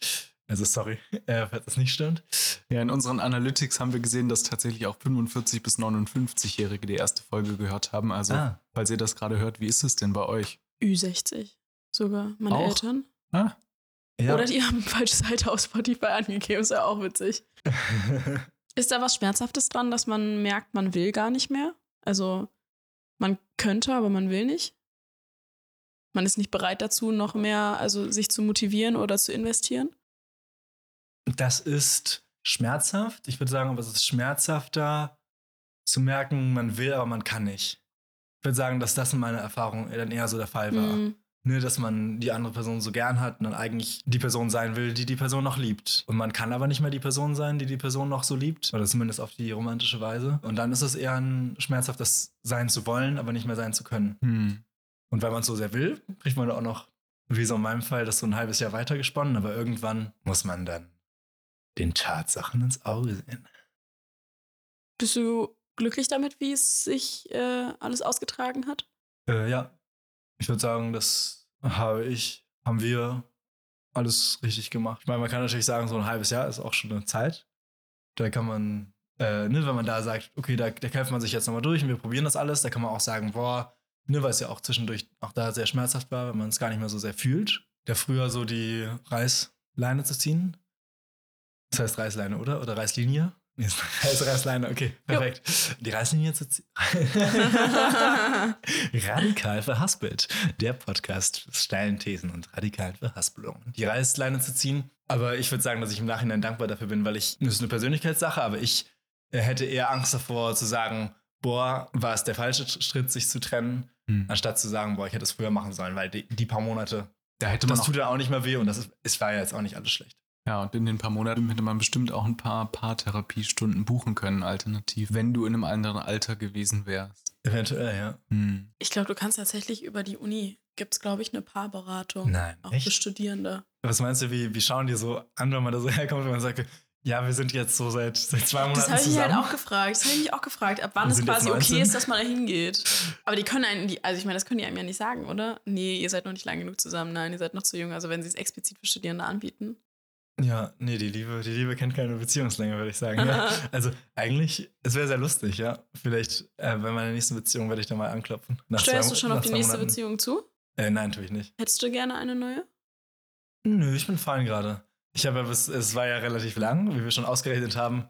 Also sorry, *laughs* äh, falls das nicht stimmt. Ja, in unseren Analytics haben wir gesehen, dass tatsächlich auch 45 bis 59-Jährige die erste Folge gehört haben. Also, Ah. falls ihr das gerade hört, wie ist es denn bei euch? Ü60 sogar, meine Auch? Eltern. Ah, Ja. Oder die haben ein falsches Alter auf Spotify angegeben, ist ja auch witzig. *laughs* Ist da was Schmerzhaftes dran, dass man merkt, man will gar nicht mehr? Also, man könnte, aber man will nicht? Man ist nicht bereit dazu, noch mehr, also sich zu motivieren oder zu investieren? Das ist schmerzhaft. Ich würde sagen, aber es ist schmerzhafter zu merken, man will, aber man kann nicht. Ich würde sagen, dass das in meiner Erfahrung dann eher so der Fall war. Mhm. Ne, dass man die andere Person so gern hat und dann eigentlich die Person sein will, die die Person noch liebt. Und man kann aber nicht mehr die Person sein, die die Person noch so liebt. Oder zumindest auf die romantische Weise. Und dann ist es eher ein schmerzhaftes Sein zu wollen, aber nicht mehr sein zu können. hm. Und weil man es so sehr will, kriegt man auch noch, wie so in meinem Fall, das so ein halbes Jahr weitergesponnen. Aber irgendwann muss man dann den Tatsachen ins Auge sehen. Bist du glücklich damit, wie es sich äh, alles ausgetragen hat? Äh, ja, ich würde sagen, das habe ich, haben wir alles richtig gemacht. Ich meine, man kann natürlich sagen, so ein halbes Jahr ist auch schon eine Zeit. Da kann man, äh, ne, wenn man da sagt, okay, da, da kämpft man sich jetzt nochmal durch und wir probieren das alles, da kann man auch sagen, boah, ne, weil es ja auch zwischendurch auch da sehr schmerzhaft war, wenn man es gar nicht mehr so sehr fühlt. Der früher so die Reißleine zu ziehen. Das heißt Reißleine, oder? Oder Reißlinie? Heißt *laughs* Reißleine, okay, perfekt. Die Reißlinie zu ziehen. *laughs* Radikal verhaspelt. Der Podcast steilen Thesen und radikalen Verhaspelungen. Die Reißleine zu ziehen. Aber ich würde sagen, dass ich im Nachhinein dankbar dafür bin, weil ich, das ist eine Persönlichkeitssache, aber ich äh, hätte eher Angst davor zu sagen, boah, war es der falsche Schritt, sich zu trennen, Hm. anstatt zu sagen, boah, ich hätte es früher machen sollen, weil die, die paar Monate, Da hätte man das tut ja auch nicht mehr weh und das ist, es war ja jetzt auch nicht alles schlecht. Ja, und in den paar Monaten hätte man bestimmt auch ein paar Paartherapiestunden buchen können, alternativ, wenn du in einem anderen Alter gewesen wärst. Eventuell, ja. Hm. Ich glaube, du kannst tatsächlich über die Uni, gibt es, glaube ich, eine Paarberatung. Nein, Auch echt? für Studierende. Was meinst du, wie, wie schauen die so an, wenn man da so *laughs* herkommt und man sagt, ja, wir sind jetzt so seit, seit zwei Monaten Das habe ich zusammen? halt auch gefragt. Das habe ich mich auch gefragt, ab wann es quasi 19. okay ist, dass man da hingeht. Aber die können einen, die, also ich meine, das können die einem ja nicht sagen, oder? Nee, ihr seid noch nicht lang genug zusammen. Nein, ihr seid noch zu jung. Also wenn sie es explizit für Studierende anbieten. Ja, nee, die Liebe, die Liebe kennt keine Beziehungslänge, würde ich sagen. Ja. *laughs* Also eigentlich, es wäre sehr lustig, ja. Vielleicht äh, bei meiner nächsten Beziehung werde ich da mal anklopfen. Nach Steuerst zwei- du schon auf die nächste Monaten. Beziehung zu? Äh, nein, tue ich nicht. Hättest du gerne eine neue? Nö, ich bin fein gerade. Ich habe ja bis, es war ja relativ lang, wie wir schon ausgerechnet haben.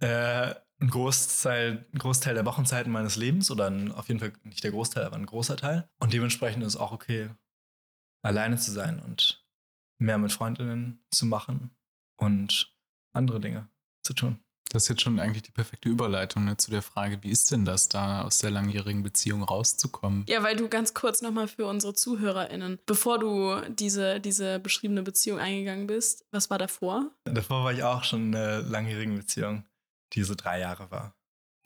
Äh, ein Großteil, ein Großteil der Wochenzeiten meines Lebens oder ein, auf jeden Fall nicht der Großteil, aber ein großer Teil. Und dementsprechend ist es auch okay, alleine zu sein und mehr mit Freundinnen zu machen und andere Dinge zu tun. Das ist jetzt schon eigentlich die perfekte Überleitung ne, zu der Frage, wie ist denn das, da aus der langjährigen Beziehung rauszukommen? Ja, weil du ganz kurz nochmal für unsere ZuhörerInnen, bevor du diese, diese beschriebene Beziehung eingegangen bist, was war davor? Davor war ich auch schon in einer langjährigen Beziehung, die so drei Jahre war.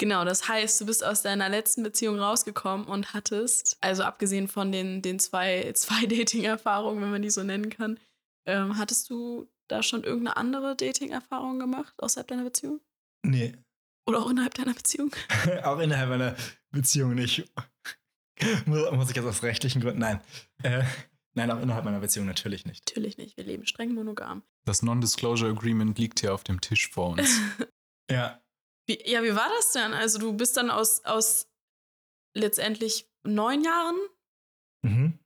Genau, das heißt, du bist aus deiner letzten Beziehung rausgekommen und hattest, also abgesehen von den, den zwei, *laughs* zwei Dating-Erfahrungen, wenn man die so nennen kann, ähm, hattest du da schon irgendeine andere Dating-Erfahrung gemacht außerhalb deiner Beziehung? Nee. Oder auch innerhalb deiner Beziehung? *laughs* auch innerhalb einer Beziehung nicht. Muss ich jetzt aus rechtlichen Gründen? Nein. Äh, nein, auch innerhalb meiner Beziehung natürlich nicht. Natürlich nicht. Wir leben streng monogam. Das Non-Disclosure Agreement liegt hier auf dem Tisch vor uns. *laughs* ja. Wie, ja, wie war das denn? Also, du bist dann aus, aus letztendlich neun Jahren, mhm.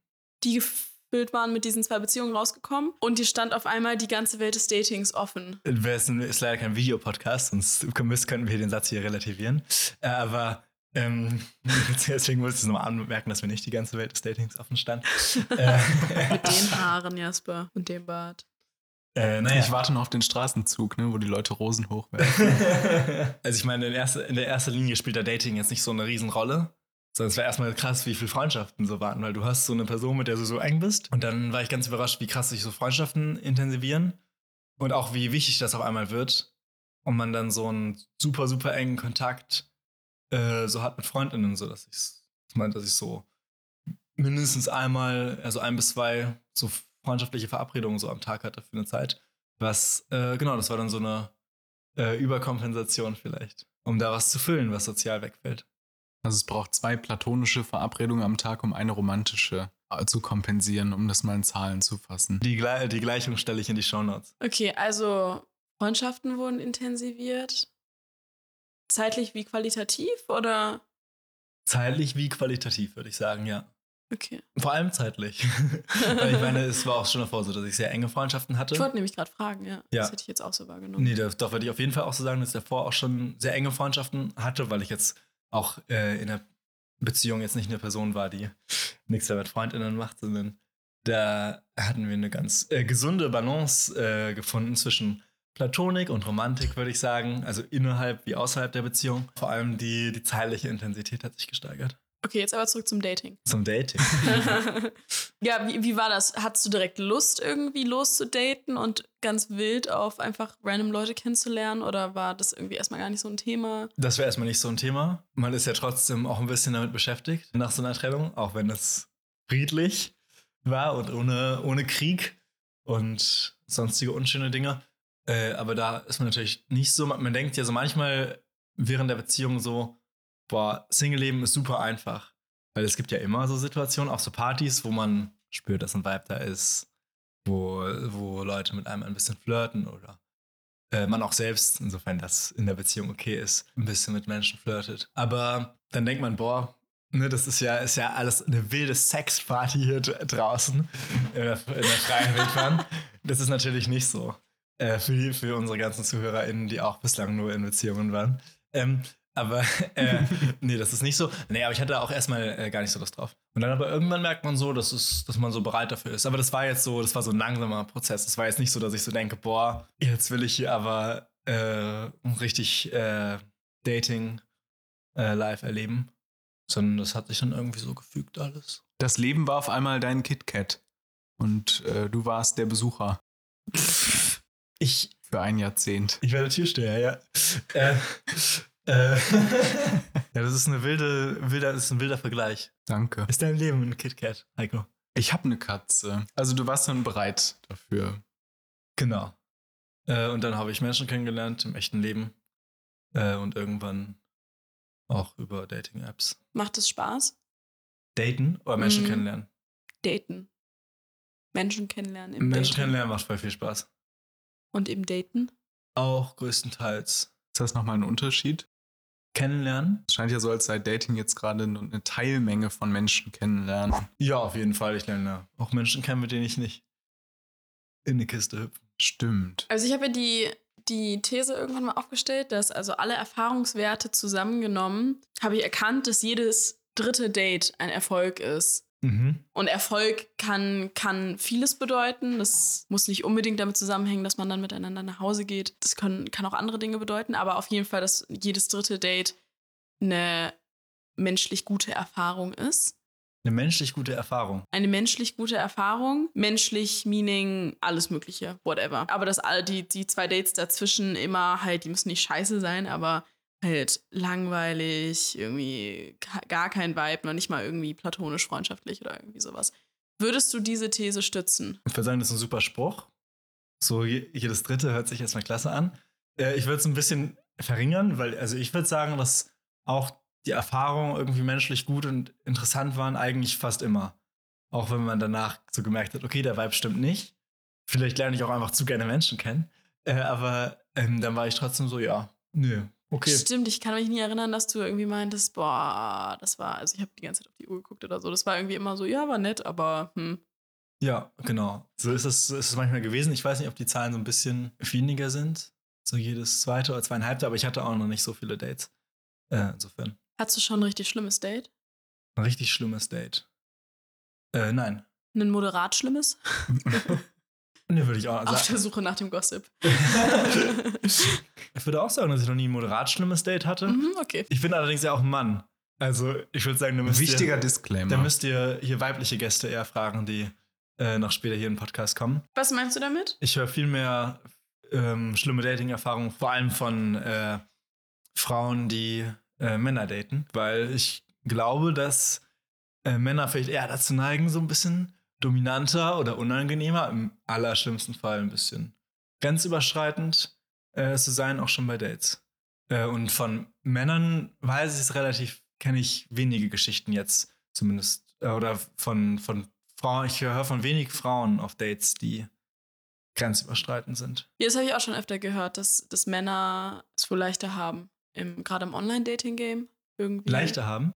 die gefüllt waren mit diesen zwei Beziehungen rausgekommen und dir stand auf einmal die ganze Welt des Datings offen. Es ist leider kein Videopodcast, sonst könnten wir den Satz hier relativieren. Äh, aber ähm, *laughs* deswegen muss ich es nochmal anmerken, dass mir nicht die ganze Welt des Datings offen stand. *laughs* Äh, mit den *laughs* Haaren, Jasper, und dem Bart. Äh, naja. Ich warte noch auf den Straßenzug, ne, wo die Leute Rosen hochwerfen. also ich meine, in, erster, in der ersten Linie spielt der Dating jetzt nicht so eine Riesenrolle. Sondern es war erstmal krass, wie viele Freundschaften so waren, weil du hast so eine Person, mit der du so eng bist. Und dann war ich ganz überrascht, wie krass sich so Freundschaften intensivieren. Und auch wie wichtig das auf einmal wird. Und man dann so einen super, super engen Kontakt äh, so hat mit Freundinnen, so dass ich, ich meine, dass ich so mindestens einmal, also ein bis zwei so freundschaftliche Verabredungen so am Tag hatte für eine Zeit. Was, äh, genau, das war dann so eine äh, Überkompensation vielleicht, um da was zu füllen, was sozial wegfällt. Also es braucht zwei platonische Verabredungen am Tag, um eine romantische zu kompensieren, um das mal in Zahlen zu fassen. Die, die Gleichung stelle ich in die Shownotes. Okay, also Freundschaften wurden intensiviert. Zeitlich wie qualitativ oder? Zeitlich wie qualitativ, würde ich sagen, ja. Okay. Vor allem zeitlich. *laughs* Weil ich meine, es war auch schon davor so, dass ich sehr enge Freundschaften hatte. Ich wollte nämlich gerade fragen, ja. ja. Das hätte ich jetzt auch so wahrgenommen. Nee, doch würde ich auf jeden Fall auch so sagen, dass ich davor auch schon sehr enge Freundschaften hatte, weil ich jetzt auch äh, in der Beziehung jetzt nicht eine Person war, die nichts mehr mit Freundinnen macht, sondern da hatten wir eine ganz äh, gesunde Balance äh, gefunden zwischen Platonik und Romantik, würde ich sagen. Also innerhalb wie außerhalb der Beziehung. Vor allem die, die zeitliche Intensität hat sich gesteigert. Okay, jetzt aber zurück zum Dating. Zum Dating. *laughs* ja, wie, wie war das? Hattest du direkt Lust, irgendwie loszudaten und ganz wild auf einfach random Leute kennenzulernen? Oder war das irgendwie erstmal gar nicht so ein Thema? Das wäre erstmal nicht so ein Thema. Man ist ja trotzdem auch ein bisschen damit beschäftigt nach so einer Trennung, auch wenn es friedlich war und ohne, ohne Krieg und sonstige unschöne Dinge. Äh, aber da ist man natürlich nicht so, man denkt ja so manchmal während der Beziehung so, boah, Single-Leben ist super einfach. Weil es gibt ja immer so Situationen, auch so Partys, wo man spürt, dass ein Vibe da ist, wo, wo Leute mit einem ein bisschen flirten oder äh, man auch selbst, insofern das in der Beziehung okay ist, ein bisschen mit Menschen flirtet. Aber dann denkt man, boah, ne, das ist ja, ist ja alles eine wilde Sexparty hier draußen in der, in der freien Wildbahn. Das ist natürlich nicht so. Äh, für, für unsere ganzen ZuhörerInnen, die auch bislang nur in Beziehungen waren. Ähm, aber *laughs* äh, nee, das ist nicht so. Nee, aber ich hatte auch erstmal äh, gar nicht so Lust drauf. Und dann aber irgendwann merkt man so, dass, es, dass man so bereit dafür ist. Aber das war jetzt so, das war so ein langsamer Prozess. Das war jetzt nicht so, dass ich so denke, boah, jetzt will ich hier aber äh, richtig äh, Dating äh, live erleben. Sondern das hat sich dann irgendwie so gefügt alles. Das Leben war auf einmal dein KitKat. Und äh, du warst der Besucher. Ich. Für ein Jahrzehnt. Ich war der Türsteher, ja. äh, *laughs* ja, das ist eine wilde, wilder, das ist ein wilder Vergleich. Danke. Ist dein Leben ein KitKat, Heiko? Ich habe eine Katze. Also du warst dann bereit dafür. Genau. Äh, und dann habe ich Menschen kennengelernt im echten Leben. Äh, und irgendwann auch über Dating-Apps. Macht es Spaß? Daten oder Menschen mhm. kennenlernen? Daten. Menschen kennenlernen im Menschen Daten. kennenlernen macht voll viel Spaß. Und im Daten? Auch größtenteils. Ist das nochmal ein Unterschied? Kennenlernen? Es scheint ja so, als sei Dating jetzt gerade eine Teilmenge von Menschen kennenlernen. Ja, auf jeden Fall. Ich lerne auch Menschen kennen, mit denen ich nicht in eine Kiste hüpfe. Stimmt. Also ich habe ja die die These irgendwann mal aufgestellt, dass also alle Erfahrungswerte zusammengenommen, habe ich erkannt, dass jedes dritte Date ein Erfolg ist. Mhm. Und Erfolg kann, kann vieles bedeuten. Das muss nicht unbedingt damit zusammenhängen, dass man dann miteinander nach Hause geht. Das können, kann auch andere Dinge bedeuten, aber auf jeden Fall, dass jedes dritte Date eine menschlich gute Erfahrung ist. Eine menschlich gute Erfahrung. Eine menschlich gute Erfahrung. Menschlich, meaning alles Mögliche, whatever. Aber dass all die, die zwei Dates dazwischen immer halt, die müssen nicht scheiße sein, aber halt langweilig, irgendwie gar kein Vibe, noch nicht mal irgendwie platonisch freundschaftlich oder irgendwie sowas. Würdest du diese These stützen? Ich würde sagen, das ist ein super Spruch. So jedes dritte hört sich erstmal klasse an. Äh, ich würde es ein bisschen verringern, weil, also ich würde sagen, dass auch die Erfahrungen irgendwie menschlich gut und interessant waren, eigentlich fast immer. Auch wenn man danach so gemerkt hat, okay, der Vibe stimmt nicht. Vielleicht lerne ich auch einfach zu gerne Menschen kennen. Äh, aber ähm, dann war ich trotzdem so, ja, nö, okay. Stimmt, ich kann mich nie erinnern, dass du irgendwie meintest, boah, das war, also ich habe die ganze Zeit auf die Uhr geguckt oder so. Das war irgendwie immer so, ja, war nett, aber hm. Ja, genau. So ist es, ist es manchmal gewesen. Ich weiß nicht, ob die Zahlen so ein bisschen weniger sind. So jedes zweite oder zweieinhalbte, aber ich hatte auch noch nicht so viele Dates. Äh, insofern. Hattest du schon ein richtig schlimmes Date? Ein richtig schlimmes Date. Äh, nein. Ein moderat schlimmes? *laughs* ne, würde ich auch sagen. Auf der Suche nach dem Gossip. *laughs* *laughs* ich würde auch sagen, dass ich noch nie ein moderat schlimmes Date hatte. Mhm, okay. Ich bin allerdings ja auch ein Mann. Also, ich würde sagen, da müsst Wichtiger ihr, Disclaimer. Da müsst ihr hier weibliche Gäste eher fragen, die äh, noch später hier im Podcast kommen. Was meinst du damit? Ich höre viel mehr ähm, schlimme Dating-Erfahrungen, vor allem von äh, Frauen, die äh, Männer daten, weil ich glaube, dass äh, Männer vielleicht eher dazu neigen, so ein bisschen dominanter oder unangenehmer, im allerschlimmsten Fall ein bisschen grenzüberschreitend äh, zu sein, auch schon bei Dates. Äh, und von Männern weiß ich es relativ, kenne ich wenige Geschichten jetzt zumindest. Äh, oder von, von Frauen, ich höre von wenig Frauen auf Dates, die grenzüberschreitend sind. Ja, das habe ich auch schon öfter gehört, dass, dass Männer es wohl leichter haben, gerade im Online-Dating-Game. Irgendwie. Leichter haben?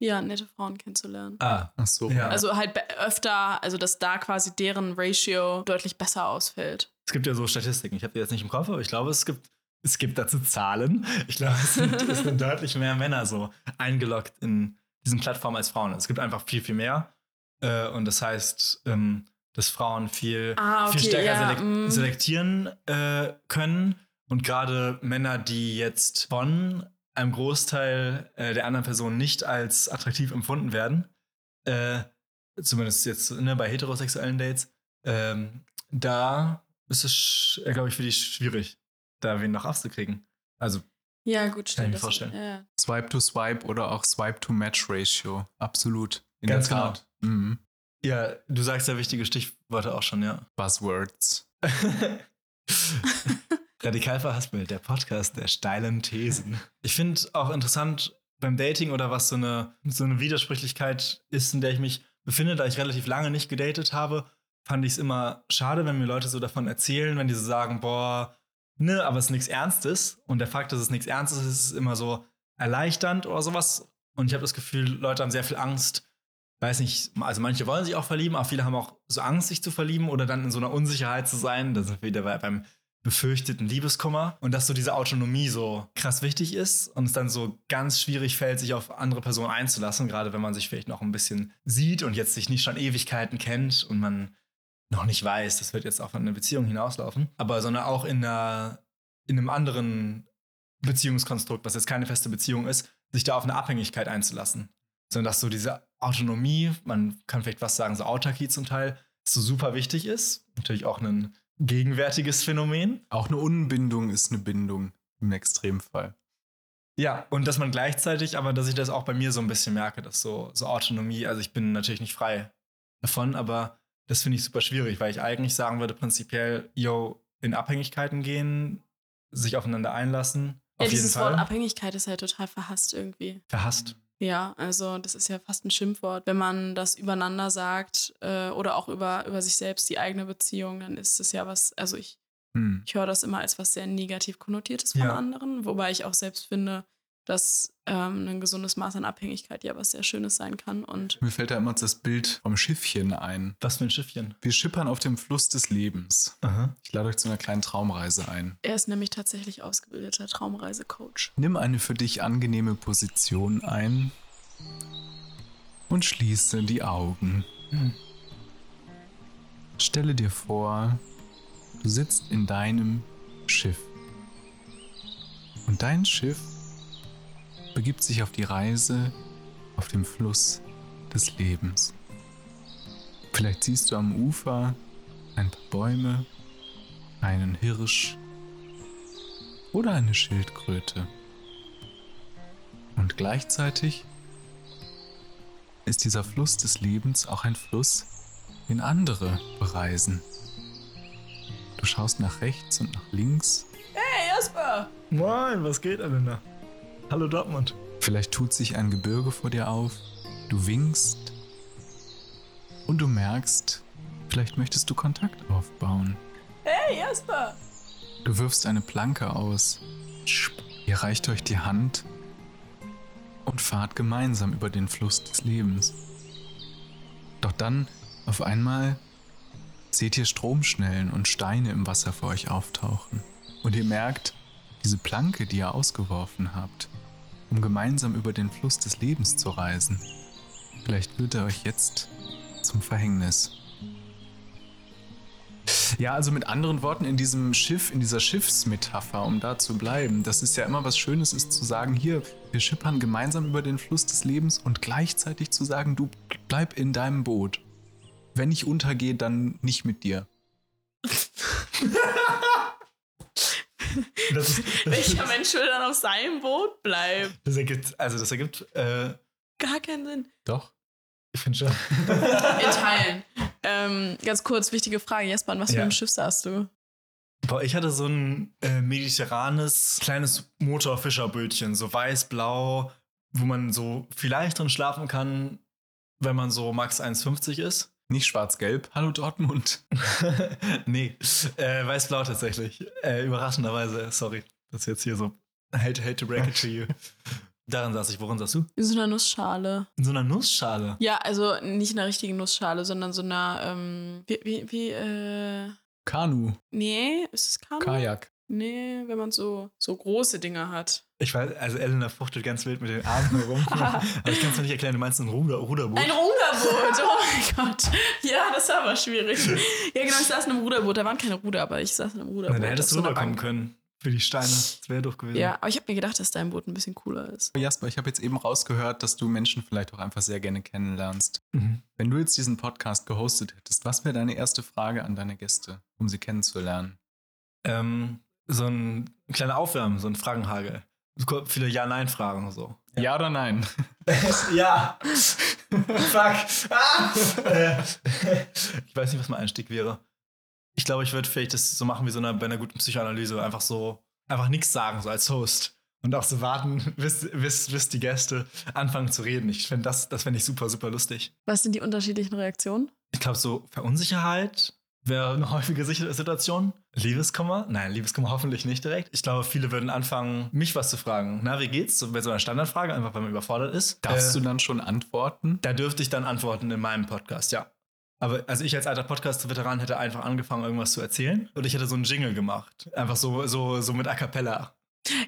Ja, nette Frauen kennenzulernen. Ah, ach so. Ja. Also halt öfter, also dass da quasi deren Ratio deutlich besser ausfällt. Es gibt ja so Statistiken, ich habe die jetzt nicht im Kopf, aber ich glaube, es gibt, es gibt dazu Zahlen. Ich glaube, es sind, *laughs* es sind deutlich mehr Männer so eingeloggt in diesen Plattformen als Frauen. Es gibt einfach viel, viel mehr. Äh, und das heißt, ähm, dass Frauen viel, ah, okay, viel stärker ja, selek mm. selektieren äh, können. Und gerade Männer, die jetzt von einem Großteil äh, der anderen Personen nicht als attraktiv empfunden werden, äh, zumindest jetzt ne, bei heterosexuellen Dates, ähm, da ist es, äh, glaube ich, für die schwierig, da wen noch aufzukriegen. Also ja, gut, Kann ich mir vorstellen. Ja. Swipe to Swipe oder auch Swipe to Match Ratio. Absolut. In Ganz genau. Mhm. Ja, du sagst ja wichtige Stichworte auch schon, ja. Buzzwords. *laughs* *laughs* Radikal verhaspelt, der Podcast der steilen Thesen. Ich finde auch interessant beim Dating oder was so eine, so eine Widersprüchlichkeit ist, in der ich mich befinde, da ich relativ lange nicht gedatet habe, fand ich es immer schade, wenn mir Leute so davon erzählen, wenn die so sagen, boah, ne, aber es ist nichts Ernstes. Und der Fakt, dass es nichts Ernstes ist, ist immer so erleichternd oder sowas. Und ich habe das Gefühl, Leute haben sehr viel Angst, weiß nicht, also manche wollen sich auch verlieben, aber viele haben auch so Angst, sich zu verlieben oder dann in so einer Unsicherheit zu sein. Da sind wir wieder beim befürchteten Liebeskummer und dass so diese Autonomie so krass wichtig ist und es dann so ganz schwierig fällt, sich auf andere Personen einzulassen, gerade wenn man sich vielleicht noch ein bisschen sieht und jetzt sich nicht schon Ewigkeiten kennt und man noch nicht weiß, das wird jetzt auf eine Beziehung hinauslaufen, aber sondern auch in, einer, in einem anderen Beziehungskonstrukt, was jetzt keine feste Beziehung ist, sich da auf eine Abhängigkeit einzulassen. Sondern dass so diese Autonomie, man kann vielleicht was sagen, so Autarkie zum Teil, so super wichtig ist. Natürlich auch ein gegenwärtiges Phänomen. Auch eine Unbindung ist eine Bindung im Extremfall. Ja, und dass man gleichzeitig, aber dass ich das auch bei mir so ein bisschen merke, dass so, so Autonomie, also ich bin natürlich nicht frei davon, aber das finde ich super schwierig, weil ich eigentlich sagen würde, prinzipiell, yo, in Abhängigkeiten gehen, sich aufeinander einlassen. Ja, auf dieses jeden Fall. Wort Abhängigkeit ist halt total verhasst irgendwie. Verhasst. Ja, also das ist ja fast ein Schimpfwort. Wenn man das übereinander sagt äh, oder auch über, über sich selbst, die eigene Beziehung, dann ist es ja was, also ich, Hm. ich höre das immer als was sehr negativ konnotiertes von Ja. anderen, wobei ich auch selbst finde, dass ähm, ein gesundes Maß an Abhängigkeit ja was sehr Schönes sein kann. Und Mir fällt da immer das Bild vom Schiffchen ein. Was für ein Schiffchen. Wir schippern auf dem Fluss des Lebens. Aha. Ich lade euch zu einer kleinen Traumreise ein. er ist nämlich tatsächlich ausgebildeter Traumreisecoach. Nimm eine für dich angenehme Position ein und schließe die Augen. Hm. Stelle dir vor, du sitzt in deinem Schiff. Und dein Schiff begibt sich auf die Reise auf dem Fluss des Lebens. Vielleicht siehst du am Ufer ein paar Bäume, einen Hirsch oder eine Schildkröte. Und gleichzeitig ist dieser Fluss des Lebens auch ein Fluss, den andere bereisen. Du schaust nach rechts und nach links. Hey, Jasper! Moin, was geht, Elena? Hallo Dortmund. Vielleicht tut sich ein Gebirge vor dir auf. Du winkst. Und du merkst, vielleicht möchtest du Kontakt aufbauen. Hey, Jasper! Du wirfst eine Planke aus. Ihr reicht euch die Hand und fahrt gemeinsam über den Fluss des Lebens. Doch dann, auf einmal, seht ihr Stromschnellen und Steine im Wasser vor euch auftauchen. Und ihr merkt, diese Planke, die ihr ausgeworfen habt, um gemeinsam über den Fluss des Lebens zu reisen, vielleicht wird er euch jetzt zum Verhängnis. Ja, also mit anderen Worten, in diesem Schiff, in dieser Schiffsmetapher, um da zu bleiben, das ist ja immer was Schönes, ist zu sagen, hier, wir schippern gemeinsam über den Fluss des Lebens und gleichzeitig zu sagen, du bleib in deinem Boot. Wenn ich untergehe, dann nicht mit dir. *laughs* Das, ist, *laughs* das, Welcher Mensch will dann auf seinem Boot bleiben? das ergibt, also das ergibt, äh, Gar keinen Sinn. Doch. ich finde schon. *laughs* In Teilen. ähm, ganz kurz, wichtige Frage, Jasper, an was für Ja. einem Schiff saßt du? Boah, ich hatte so ein äh, mediterranes kleines Motorfischerbötchen, so weiß-blau, wo man so vielleicht drin schlafen kann, wenn man so max 1,50 ist. Nicht schwarz-gelb. Hallo Dortmund. *laughs* nee, äh, weiß-blau tatsächlich. Äh, überraschenderweise, sorry. Das ist jetzt hier so hate, hate to break it to you. *laughs* Daran saß ich. Worin saß du? In so einer Nussschale. In so einer Nussschale. Ja, also nicht in einer richtigen Nussschale, sondern so einer, ähm, wie, wie, wie, äh, Kanu. nee, ist es Kanu? Kajak. Nee, wenn man so, so große Dinger hat. Ich weiß, also Elena fuchtelt ganz wild mit den Armen herum. *laughs* Aber ich kann es mir nicht erklären, du meinst ein Ruder, Ruderboot. Ein Ruderboot, oh mein Gott. Ja, das war aber schwierig. Ja, genau, ich saß in einem Ruderboot. Da waren keine Ruder, aber ich saß in einem Ruderboot. Na, da hättest du rüberkommen können. Für die Steine. Das wäre doof gewesen. Ja, aber ich habe mir gedacht, dass dein Boot ein bisschen cooler ist. Jasper, ich habe jetzt eben rausgehört, dass du Menschen vielleicht auch einfach sehr gerne kennenlernst. Mhm. Wenn du jetzt diesen Podcast gehostet hättest, was wäre deine erste Frage an deine Gäste, um sie kennenzulernen? Ähm, so ein kleiner Aufwärmen, so ein Fragenhagel. So Viele Ja-Nein-Fragen und so. Ja, oder nein? ja. Fuck. Ah. Ich weiß nicht, was mein Einstieg wäre. Ich glaube, ich würde vielleicht das so machen wie so eine, bei einer guten Psychoanalyse. Einfach so, einfach nichts sagen, so als Host. Und auch so warten, bis, bis, bis die Gäste anfangen zu reden. Ich finde das, das fände ich super, super lustig. Was sind die unterschiedlichen Reaktionen? Ich glaube, so Verunsicherheit wäre eine häufige Situation. Liebeskummer? Nein, Liebeskummer hoffentlich nicht direkt. Ich glaube, viele würden anfangen, mich was zu fragen. Na, wie geht's? So bei so einer Standardfrage, einfach weil man überfordert ist. Darfst Äh, du dann schon antworten? Da dürfte ich dann antworten in meinem Podcast, ja. Aber also ich als alter Podcast-Veteran hätte einfach angefangen, irgendwas zu erzählen. Und ich hätte so einen Jingle gemacht. Einfach so, so, so mit A Cappella.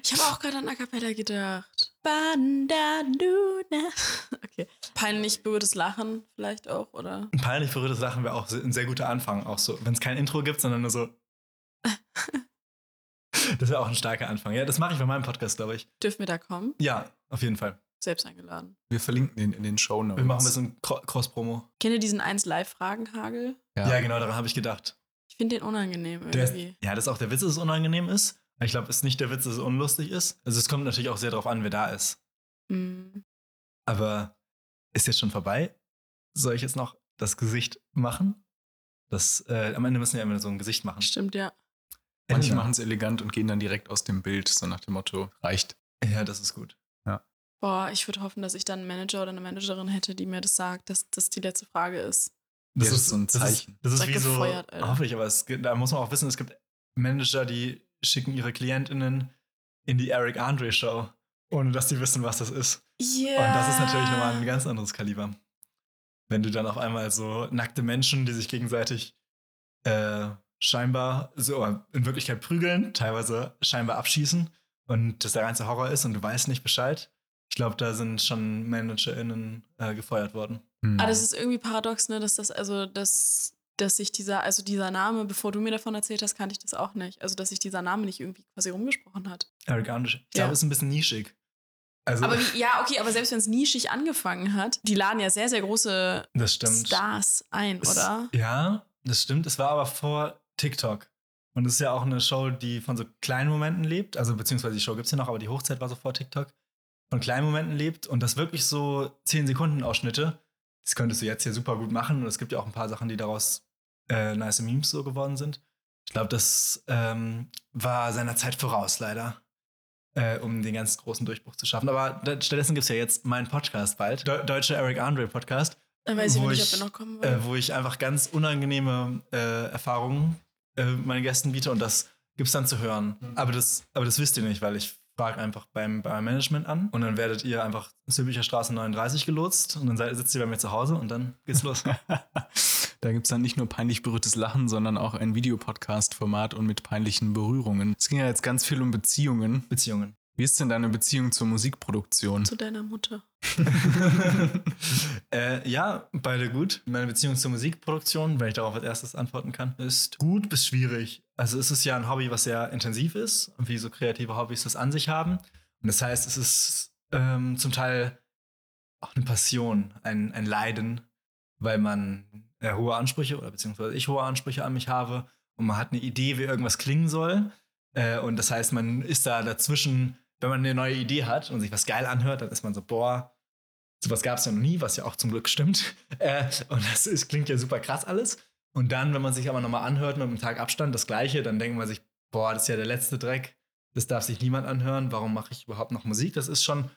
Ich habe auch gerade an A Cappella gedacht. Bandaduna. *laughs* Okay. Peinlich berührtes Lachen vielleicht auch, oder? Ein peinlich verrücktes Sachen wäre auch ein sehr guter Anfang. Auch so, wenn es kein Intro gibt, sondern nur so. Das wäre auch ein starker Anfang. Ja, das mache ich bei meinem Podcast, glaube ich. Dürfen wir da kommen? Ja, auf jeden Fall. Selbst eingeladen. Wir verlinken den in den Show Notes. Wir machen ein bisschen Cro- Cross-Promo. Kennt ihr diesen 1 Live-Fragenhagel? Ja. genau, daran habe ich gedacht. Ich finde den unangenehm Der ist, irgendwie. ja, das ist auch der Witz, dass es unangenehm ist. Ich glaube, es ist nicht der Witz, dass es unlustig ist. Also es kommt natürlich auch sehr darauf an, wer da ist. Hm. Aber ist jetzt schon vorbei? Soll ich jetzt noch das Gesicht machen? Das, äh, am Ende müssen wir immer so ein Gesicht machen. Stimmt, ja. Manche machen es elegant und gehen dann direkt aus dem Bild, so nach dem Motto, reicht. Ja, das ist gut. Boah, ich würde hoffen, dass ich dann einen Manager oder eine Managerin hätte, die mir das sagt, dass das die letzte Frage ist. Ja, das ist so ein Zeichen. Das ist, das ist wie so, gefeuert, Alter. hoffentlich, aber es, da muss man auch wissen, es gibt Manager, die schicken ihre KlientInnen in die Eric Andre Show ohne dass die wissen, was das ist. Ja. Und das ist natürlich nochmal ein ganz anderes Kaliber. Wenn du dann auf einmal so nackte Menschen, die sich gegenseitig äh, scheinbar so in Wirklichkeit prügeln, teilweise scheinbar abschießen und das der ganze Horror ist und du weißt nicht Bescheid. Ich glaube, da sind schon ManagerInnen äh, gefeuert worden. Hm. Ah, das ist irgendwie paradox, ne, dass das, also, dass, dass sich dieser, also dieser Name, bevor du mir davon erzählt hast, kannte ich das auch nicht. Also, dass sich dieser Name nicht irgendwie quasi rumgesprochen hat. Eric Andre. Ich Ja. glaube, ist ein bisschen nischig. Also, Aber wie, ja, okay, aber selbst wenn es nischig angefangen hat, die laden ja sehr, sehr große das stimmt. Stars ein, Es- oder? Ja, das stimmt. Es war aber vor TikTok. Und es ist ja auch eine Show, die von so kleinen Momenten lebt. Also, beziehungsweise die Show gibt es ja noch, aber die Hochzeit war so vor TikTok. Von kleinen Momenten lebt und das wirklich so 10 Sekunden Ausschnitte. Das könntest du jetzt hier super gut machen. Und es gibt ja auch ein paar Sachen, die daraus äh, nice Memes so geworden sind. Ich glaube, das ähm, war seiner Zeit voraus, leider. Äh, um den ganz großen Durchbruch zu schaffen. Aber stattdessen gibt es ja jetzt meinen Podcast bald. Deu Deutsche Eric Andre Podcast. Dann weiß ich wo nicht, ich, ob wir noch kommen wollen. äh, wo ich einfach ganz unangenehme äh, Erfahrungen äh, meinen Gästen biete und das gibt es dann zu hören. Aber, das, aber das wisst ihr nicht, weil ich frage einfach beim, beim Management an und dann werdet ihr einfach Zülpicher Straße 39 gelotst und dann seid, sitzt ihr bei mir zu Hause und dann geht's los. *laughs* Da gibt es dann nicht nur peinlich berührtes Lachen, sondern auch ein Videopodcast-Format und mit peinlichen Berührungen. Es ging ja jetzt ganz viel um Beziehungen. Beziehungen. Wie ist denn deine Beziehung zur Musikproduktion? Zu deiner Mutter. *laughs* äh, ja, beide gut. Meine Beziehung zur Musikproduktion, wenn ich darauf als erstes antworten kann, ist gut bis schwierig. Also es ist ja ein Hobby, was sehr intensiv ist, wie so kreative Hobbys das an sich haben. Und das heißt, es ist ähm, zum Teil auch eine Passion, ein, ein Leiden, weil man äh, hohe Ansprüche oder beziehungsweise ich hohe Ansprüche an mich habe und man hat eine Idee, wie irgendwas klingen soll. Äh, und das heißt, man ist da dazwischen, wenn man eine neue Idee hat und sich was geil anhört, dann ist man so, boah, sowas gab es ja noch nie, was ja auch zum Glück stimmt. *laughs* Äh, und das ist, klingt ja super krass alles. Und dann, wenn man sich aber nochmal anhört mit einem Tag Abstand das Gleiche, dann denkt man sich, boah, das ist ja der letzte Dreck. Das darf sich niemand anhören. Warum mache ich überhaupt noch Musik? Das ist schon,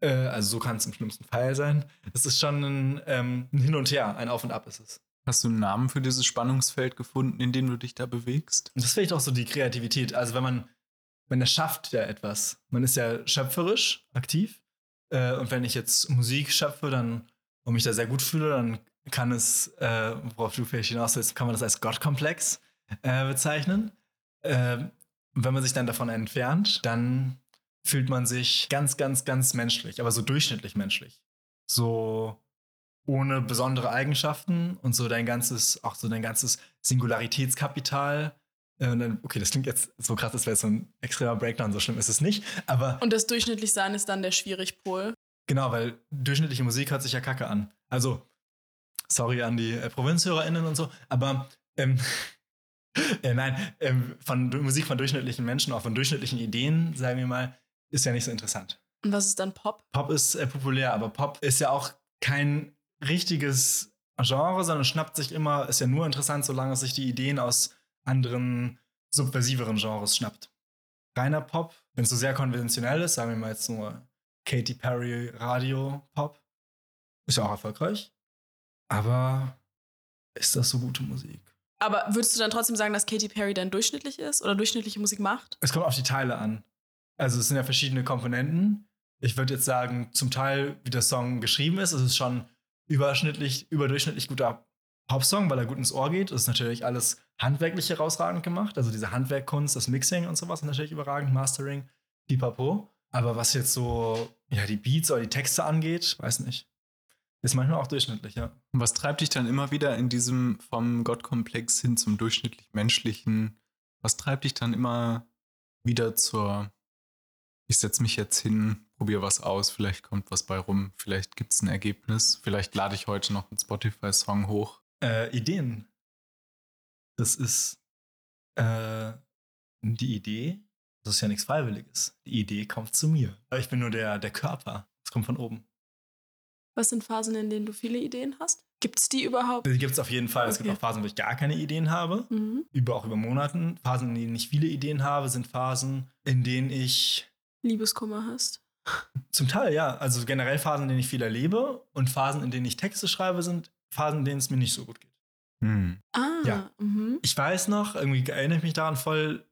äh, also so kann es im schlimmsten Fall sein. Das ist schon ein, ähm, ein Hin und Her, ein Auf und Ab ist es. Hast du einen Namen für dieses Spannungsfeld gefunden, in dem du dich da bewegst? Und das finde ich auch so die Kreativität. Also wenn man, wenn er schafft ja etwas. Man ist ja schöpferisch aktiv. Äh, und wenn ich jetzt Musik schöpfe, dann und mich da sehr gut fühle, dann kann es, äh, worauf du vielleicht hinaus willst, kann man das als Gottkomplex äh, bezeichnen. Und wenn man sich dann davon entfernt, dann fühlt man sich ganz, ganz, ganz menschlich, aber so durchschnittlich menschlich. So ohne besondere Eigenschaften und so dein ganzes, auch so dein ganzes Singularitätskapital. Äh, und dann, okay, das klingt jetzt so krass, das wäre so ein extremer Breakdown, so schlimm ist es nicht. Aber Und das durchschnittlich sein ist dann der Schwierigpol. genau, weil durchschnittliche Musik hört sich ja kacke an. Also, sorry an die äh, ProvinzhörerInnen und so, aber ähm, *laughs* äh, nein, ähm, von Musik von durchschnittlichen Menschen, auch von durchschnittlichen Ideen, sagen wir mal, ist ja nicht so interessant. Und was ist dann Pop? Pop ist äh, populär, aber Pop ist ja auch kein richtiges Genre, sondern schnappt sich immer, ist ja nur interessant, solange sich die Ideen aus anderen subversiveren Genres schnappt. Reiner Pop, wenn es so sehr konventionell ist, sagen wir mal jetzt nur Katy Perry Radio Pop, ist ja auch erfolgreich. Aber ist das so gute Musik? Aber würdest du dann trotzdem sagen, dass Katy Perry dann durchschnittlich ist oder durchschnittliche Musik macht? Es kommt auf die Teile an. Also es sind ja verschiedene Komponenten. Ich würde jetzt sagen, zum Teil, wie der Song geschrieben ist, ist es schon überschnittlich, überdurchschnittlich guter Popsong, weil er gut ins Ohr geht. Das ist natürlich alles handwerklich herausragend gemacht. Also diese Handwerkkunst, das Mixing und sowas natürlich überragend, Mastering, pipapo. Aber was jetzt so, ja, die Beats oder die Texte angeht, weiß nicht. Ist manchmal auch durchschnittlich, ja. Und was treibt dich dann immer wieder in diesem vom Gottkomplex hin zum durchschnittlich menschlichen? Was treibt dich dann immer wieder zur, ich setze mich jetzt hin, probiere was aus, vielleicht kommt was bei rum, vielleicht gibt es ein Ergebnis, vielleicht lade ich heute noch einen Spotify-Song hoch. Äh, Ideen. Das ist äh, die Idee. Das ist ja nichts Freiwilliges. Die Idee kommt zu mir. Ich bin nur der, der Körper. Es kommt von oben. Was sind Phasen, in denen du viele Ideen hast? Gibt es die überhaupt? Die gibt es auf jeden Fall. Es gibt Okay. auch Phasen, wo ich gar keine Ideen habe. Mhm. Über, auch über Monaten. Phasen, in denen ich viele Ideen habe, sind Phasen, in denen ich Liebeskummer hast? zum Teil, ja, also generell Phasen, in denen ich viel erlebe und Phasen, in denen ich Texte schreibe, sind Phasen, in denen es mir nicht so gut geht. Hm. Ah, Ja. Mhm. Ich weiß noch, irgendwie erinnere ich mich daran voll,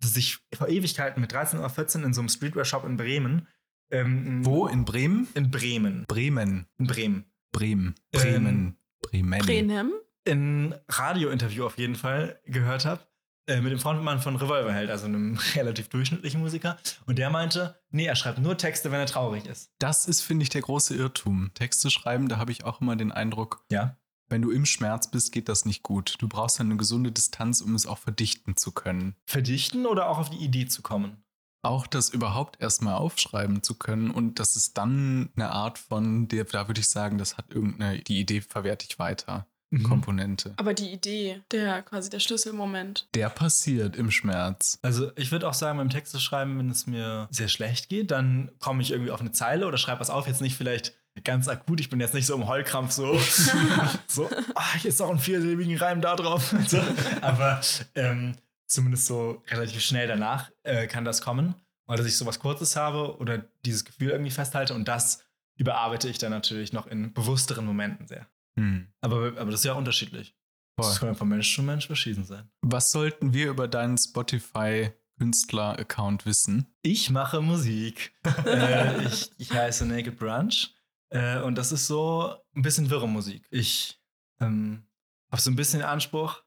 dass ich vor Ewigkeiten mit 13 oder 14 in so einem Streetwear-Shop in Bremen Ähm, Wo? In Bremen? In Bremen. Bremen. In Bremen. Bremen. Ähm, Bremen. Bremen. Brenem. Ein Radiointerview auf jeden Fall gehört habe. Äh, mit dem Frontmann von Revolverheld, also einem *laughs* relativ durchschnittlichen Musiker. Und der meinte, nee, er schreibt nur Texte, wenn er traurig ist. Das ist, finde ich, der große Irrtum. Texte schreiben, da habe ich auch immer den Eindruck, Ja. wenn du im Schmerz bist, geht das nicht gut. Du brauchst eine gesunde Distanz, um es auch verdichten zu können. Verdichten oder auch auf die Idee zu kommen? Auch das überhaupt erstmal aufschreiben zu können und das ist dann eine Art von, der, da würde ich sagen, das hat irgendeine, die Idee verwerte ich weiter. Mhm. Komponente. Aber die Idee, der quasi der Schlüsselmoment. Der passiert im Schmerz. Also ich würde auch sagen, beim Texte schreiben, wenn es mir sehr schlecht geht, dann komme ich irgendwie auf eine Zeile oder schreibe was auf. Jetzt nicht vielleicht ganz akut. Ich bin jetzt nicht so im Heulkrampf so, *laughs* so ah, jetzt auch einen viersilbigen Reim da drauf. *laughs* so. Aber ähm, zumindest so relativ schnell danach äh, kann das kommen. Oder dass ich sowas Kurzes habe oder dieses Gefühl irgendwie festhalte und das überarbeite ich dann natürlich noch in bewussteren Momenten sehr. Hm. Aber, aber das ist ja unterschiedlich. Das Voll. kann von Mensch zu Mensch verschieden sein. Was sollten wir über deinen Spotify-Künstler-Account wissen? Ich mache Musik. *laughs* äh, ich, ich heiße Naked Brunch. Äh, und das ist so ein bisschen wirre Musik. Ich ähm, habe so ein bisschen den Anspruch,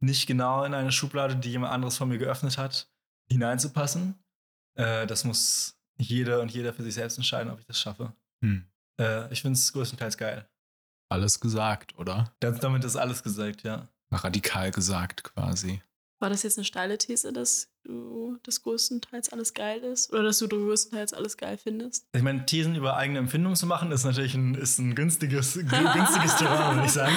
nicht genau in eine Schublade, die jemand anderes von mir geöffnet hat, hineinzupassen. Äh, das muss jeder und jeder für sich selbst entscheiden, ob ich das schaffe. Hm. Äh, ich finde es größtenteils geil. Alles gesagt, oder? Das, damit ist alles gesagt, ja. Radikal gesagt quasi. War das jetzt eine steile These, dass du das größtenteils alles geil ist? Oder dass du größtenteils alles geil findest? Ich meine, Thesen über eigene Empfindungen zu machen, ist natürlich ein, ist ein günstiges, *laughs* günstiges Terrain, würde ich sagen.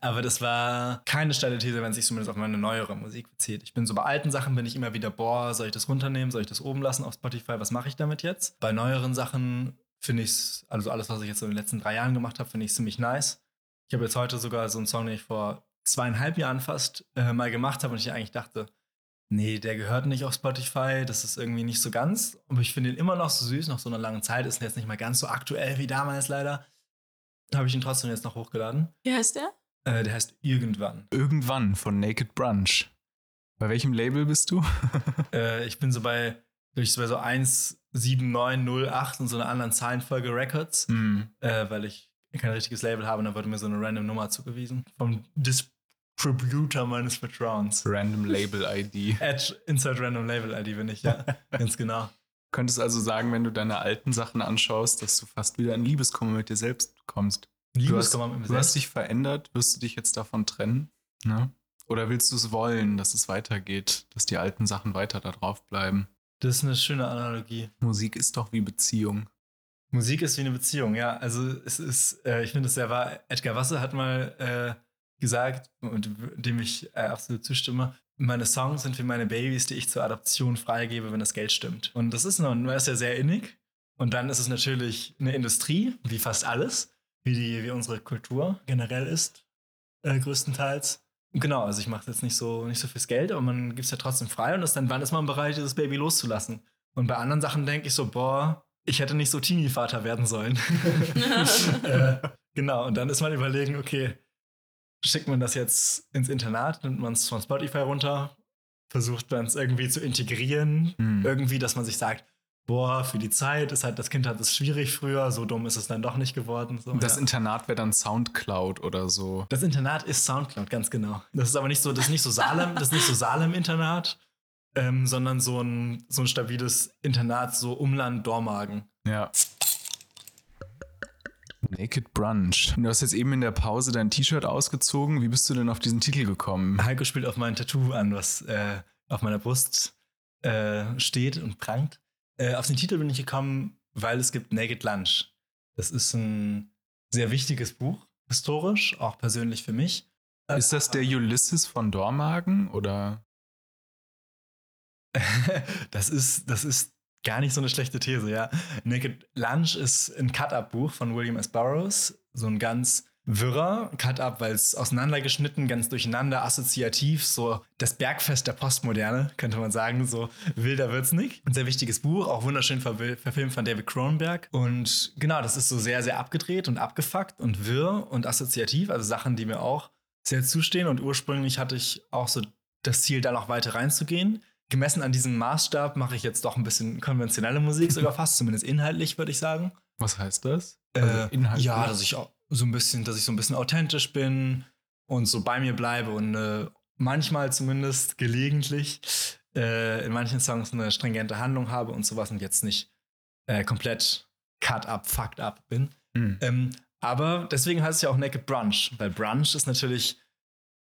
Aber das war keine steile These, wenn es sich zumindest auf meine neuere Musik bezieht. Ich bin so bei alten Sachen, bin ich immer wieder, boah, soll ich das runternehmen, soll ich das oben lassen auf Spotify, was mache ich damit jetzt? Bei neueren Sachen finde ich es, also alles, was ich jetzt so in den letzten drei Jahren gemacht habe, finde ich ziemlich nice. Ich habe jetzt heute sogar so einen Song, den ich vor zweieinhalb Jahren fast äh, mal gemacht habe und ich eigentlich dachte, nee, der gehört nicht auf Spotify, das ist irgendwie nicht so ganz. Aber ich finde ihn immer noch so süß, nach so einer langen Zeit, ist jetzt nicht mal ganz so aktuell wie damals leider. Habe ich ihn trotzdem jetzt noch hochgeladen. Wie heißt der? Äh, der heißt Irgendwann. Irgendwann von Naked Brunch. Bei welchem Label bist du? *laughs* äh, ich bin so bei, ich so bei so 17908 und so einer anderen Zahlenfolge Records, hm. äh, weil ich kein richtiges Label habe und dann wurde mir so eine random Nummer zugewiesen. Vom Distributor meines Vertrauens. Random Label ID. Edge *laughs* Inside Random Label ID bin ich, ja. *laughs* Ganz genau. Könntest also sagen, wenn du deine alten Sachen anschaust, dass du fast wieder in Liebeskummer mit dir selbst kommst. Liebeskummer mit mir du hast selbst. dich verändert, wirst du dich jetzt davon trennen? Ne? Oder willst du es wollen, dass es weitergeht, dass die alten Sachen weiter da drauf bleiben? Das ist eine schöne Analogie. Musik ist doch wie Beziehung. Musik ist wie eine Beziehung, ja. Also es ist, äh, ich finde es sehr wahr. Edgar Wasser hat mal äh, gesagt, und dem ich äh, absolut zustimme, meine Songs sind wie meine Babys, die ich zur Adoption freigebe, wenn das Geld stimmt. Und das ist, noch, das ist ja sehr innig. Und dann ist es natürlich eine Industrie, wie fast alles, wie, die, wie unsere Kultur generell ist, äh, größtenteils. Genau, also ich mache jetzt nicht so, nicht so fürs Geld, aber man gibt es ja trotzdem frei und ist dann, wann ist man bereit, dieses Baby loszulassen? Und bei anderen Sachen denke ich so, boah, ich hätte nicht so Teenie-Vater werden sollen. *laughs* äh, genau, und dann ist man überlegen, okay, schickt man das jetzt ins Internat, nimmt man es von Spotify runter, versucht man es irgendwie zu integrieren, Hm. irgendwie, dass man sich sagt, boah, für die Zeit ist halt, das Kind hat es schwierig früher, so dumm ist es dann doch nicht geworden. So, Das ja. Internat wäre dann Soundcloud oder so. das Internat ist Soundcloud, ganz genau. Das ist aber nicht so, das ist nicht so Salem, das ist nicht so Salem-Internat, ähm, sondern so ein, so ein stabiles Internat, so Umland Dormagen. Ja. Naked Brunch. Du hast jetzt eben in der Pause dein T-Shirt ausgezogen. Wie bist du denn auf diesen Titel gekommen? Heiko spielt auf mein Tattoo an, was äh, auf meiner Brust äh, steht und prangt. Äh, auf den Titel bin ich gekommen, weil es gibt Naked Lunch. Das ist ein sehr wichtiges Buch, historisch, auch persönlich für mich. Ist das der Ulysses von Dormagen oder? *laughs* das ist, das ist gar nicht so eine schlechte These, ja. Naked Lunch ist ein Cut-Up-Buch von William S. Burroughs. So ein ganz wirrer Cut-Up, weil es auseinandergeschnitten, ganz durcheinander, assoziativ, so das Bergfest der Postmoderne, könnte man sagen. So wilder wird's nicht. Ein sehr wichtiges Buch, auch wunderschön ver verfilmt von David Cronenberg. Und genau, das ist so sehr, sehr abgedreht und abgefuckt und wirr und assoziativ, also Sachen, die mir auch sehr zustehen. Und ursprünglich hatte ich auch so das Ziel, da noch weiter reinzugehen gemessen an diesem Maßstab mache ich jetzt doch ein bisschen konventionelle Musik, sogar fast, zumindest inhaltlich, würde ich sagen. Was heißt das? Äh, Also inhaltlich? Ja, dass ich auch so ein bisschen, dass ich so ein bisschen authentisch bin und so bei mir bleibe und äh, manchmal zumindest gelegentlich äh, in manchen Songs eine stringente Handlung habe und sowas und jetzt nicht äh, komplett cut up, fucked up bin. Hm. Ähm, aber deswegen heißt es ja auch Naked Brunch, weil Brunch ist natürlich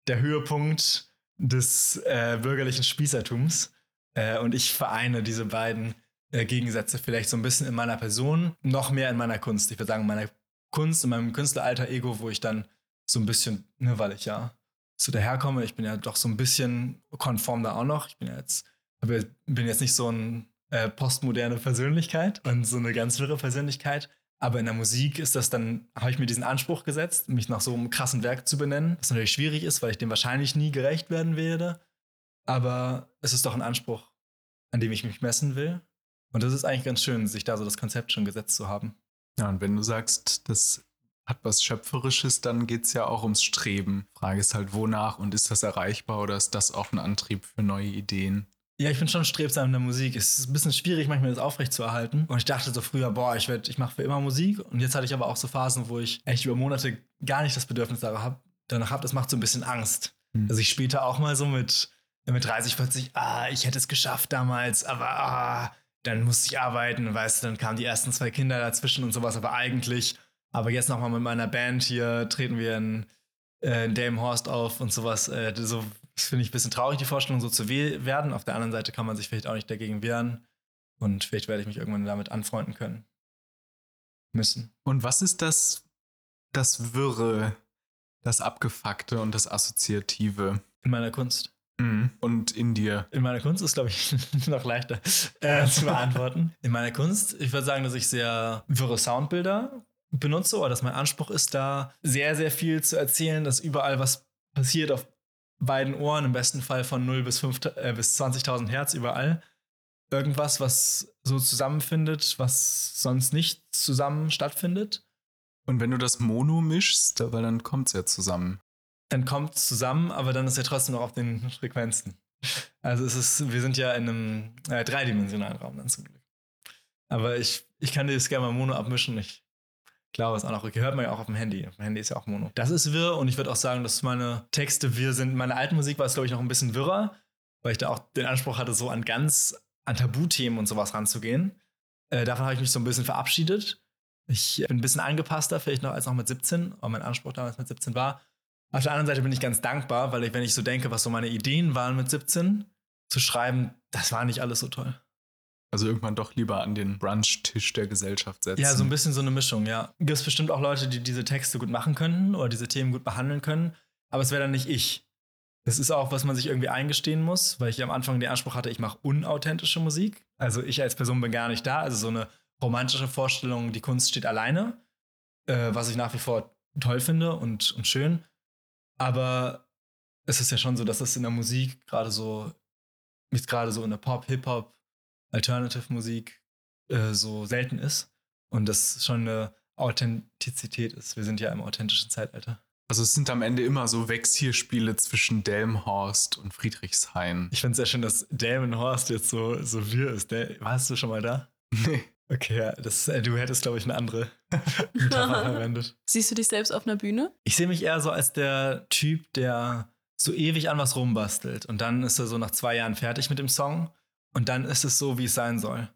der Höhepunkt des äh, bürgerlichen Spießertums. Äh, und ich vereine diese beiden äh, Gegensätze vielleicht so ein bisschen in meiner Person, noch mehr in meiner Kunst. Ich würde sagen, in meiner Kunst, in meinem Künstleralter-Ego, wo ich dann so ein bisschen, ne, weil ich ja so daherkomme, ich bin ja doch so ein bisschen konform da auch noch. Ich bin ja jetzt, bin jetzt nicht so eine äh, postmoderne Persönlichkeit und so eine ganz wirre Persönlichkeit. Aber in der Musik ist das dann, habe ich mir diesen Anspruch gesetzt, mich nach so einem krassen Werk zu benennen, was natürlich schwierig ist, weil ich dem wahrscheinlich nie gerecht werden werde. Aber es ist doch ein Anspruch, an dem ich mich messen will. Und das ist eigentlich ganz schön, sich da so das Konzept schon gesetzt zu haben. Ja, und wenn du sagst, das hat was Schöpferisches, dann geht es ja auch ums Streben. Frage ist halt, wonach und ist das erreichbar oder ist das auch ein Antrieb für neue Ideen? Ja, ich bin schon strebsam in der Musik. Es ist ein bisschen schwierig, manchmal das aufrechtzuerhalten. Und ich dachte so früher, boah, ich, werd- ich mache für immer Musik. Und jetzt hatte ich aber auch so Phasen, wo ich echt über Monate gar nicht das Bedürfnis danach habe. Danach habe, das macht so ein bisschen Angst. Hm. Also ich später auch mal so mit, mit 30, 40, ah, ich hätte es geschafft damals, aber ah, dann musste ich arbeiten, weißt du, dann kamen die ersten zwei Kinder dazwischen und sowas, aber eigentlich, aber jetzt nochmal mit meiner Band hier treten wir in, äh, in Delmenhorst auf und sowas. Äh, so das finde ich ein bisschen traurig, die Vorstellung, so zu we werden. Auf der anderen Seite kann man sich vielleicht auch nicht dagegen wehren und vielleicht werde ich mich irgendwann damit anfreunden können. Müssen. Und was ist das, das Wirre, das Abgefuckte und das Assoziative? In meiner Kunst. Mhm. Und in dir? In meiner Kunst ist, glaube ich, *laughs* noch leichter äh, zu beantworten. In meiner Kunst, ich würde sagen, dass ich sehr wirre Soundbilder benutze oder dass mein Anspruch ist, da sehr, sehr viel zu erzählen, dass überall was passiert auf beiden Ohren, im besten Fall von 0 bis, 5, äh, bis 20.000 Hertz überall. Irgendwas, was so zusammenfindet, was sonst nicht zusammen stattfindet. Und wenn du das Mono mischst, weil dann kommt es ja zusammen. Dann kommt es zusammen, aber dann ist er trotzdem noch auf den Frequenzen. Also es ist, wir sind ja in einem äh, dreidimensionalen Raum dann zum Glück. Aber ich, ich kann dir das gerne mal Mono abmischen. Ich glaube, es ist auch noch okay. Hört man ja auch auf dem Handy. Auf Handy ist ja auch Mono. Das ist wirr und ich würde auch sagen, dass meine Texte wirr sind. Meine alten Musik war es, glaube ich, noch ein bisschen wirrer, weil ich da auch den Anspruch hatte, so an ganz, an Tabuthemen und sowas ranzugehen. Äh, davon habe ich mich so ein bisschen verabschiedet. Ich bin ein bisschen angepasster, vielleicht noch als noch mit 17, aber mein Anspruch damals mit 17 war. Auf der anderen Seite bin ich ganz dankbar, weil ich, wenn ich so denke, was so meine Ideen waren mit 17, zu schreiben, das war nicht alles so toll. Also irgendwann doch lieber an den Brunchtisch der Gesellschaft setzen. Ja, so ein bisschen so eine Mischung, ja. Gibt es bestimmt auch Leute, die diese Texte gut machen könnten oder diese Themen gut behandeln können, aber es wäre dann nicht ich. Das ist auch, was man sich irgendwie eingestehen muss, weil ich am Anfang den Anspruch hatte, ich mache unauthentische Musik. Also ich als Person bin gar nicht da. Also so eine romantische Vorstellung, die Kunst steht alleine, äh, was ich nach wie vor toll finde und, und schön. Aber es ist ja schon so, dass das in der Musik gerade so, jetzt gerade so in der Pop, Hip-Hop, Alternative-Musik äh, so selten ist. Und das schon eine Authentizität ist. Wir sind ja im authentischen Zeitalter. Also es sind am Ende immer so Wechselspiele zwischen Delmhorst und Friedrichshain. Ich finde es sehr schön, dass Delmenhorst jetzt so, so wir ist. Der, warst du schon mal da? Nee. Okay, ja, das, äh, du hättest, glaube ich, eine andere *laughs* *laughs* Metapher verwendet. Siehst du dich selbst auf einer Bühne? Ich sehe mich eher so als der Typ, der so ewig an was rumbastelt. Und dann ist er so nach zwei Jahren fertig mit dem Song. Und dann ist es so, wie es sein soll.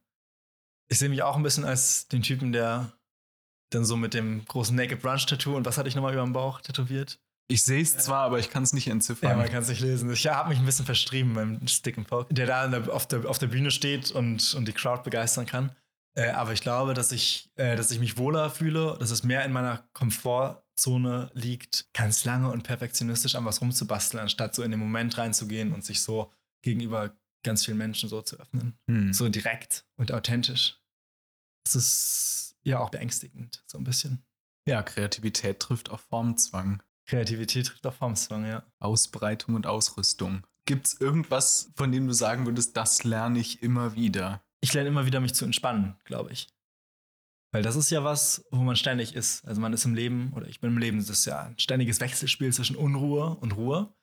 Ich sehe mich auch ein bisschen als den Typen, der dann so mit dem großen Naked Brunch Tattoo und was hatte ich nochmal über dem Bauch tätowiert? Ich sehe es zwar, aber ich kann es nicht entziffern. Ja, man kann es nicht lesen. Ich habe mich ein bisschen verstrieben beim Stick and Poke, der da auf, der, auf der Bühne steht und, und die Crowd begeistern kann. Äh, aber ich glaube, dass ich, äh, dass ich mich wohler fühle, dass es mehr in meiner Komfortzone liegt, ganz lange und perfektionistisch an was rumzubasteln, anstatt so in den Moment reinzugehen und sich so gegenüber ganz vielen Menschen so zu öffnen. Hm. So direkt und authentisch. Das ist ja auch beängstigend, so ein bisschen. Ja, Kreativität trifft auf Formzwang. Kreativität trifft auf Formzwang, ja. Ausbreitung und Ausrüstung. Gibt es irgendwas, von dem du sagen würdest, das lerne ich immer wieder? Ich lerne immer wieder, mich zu entspannen, glaube ich. Weil das ist ja was, wo man ständig ist. Also man ist im Leben, oder ich bin im Leben, das ist ja ein ständiges Wechselspiel zwischen Unruhe und Ruhe.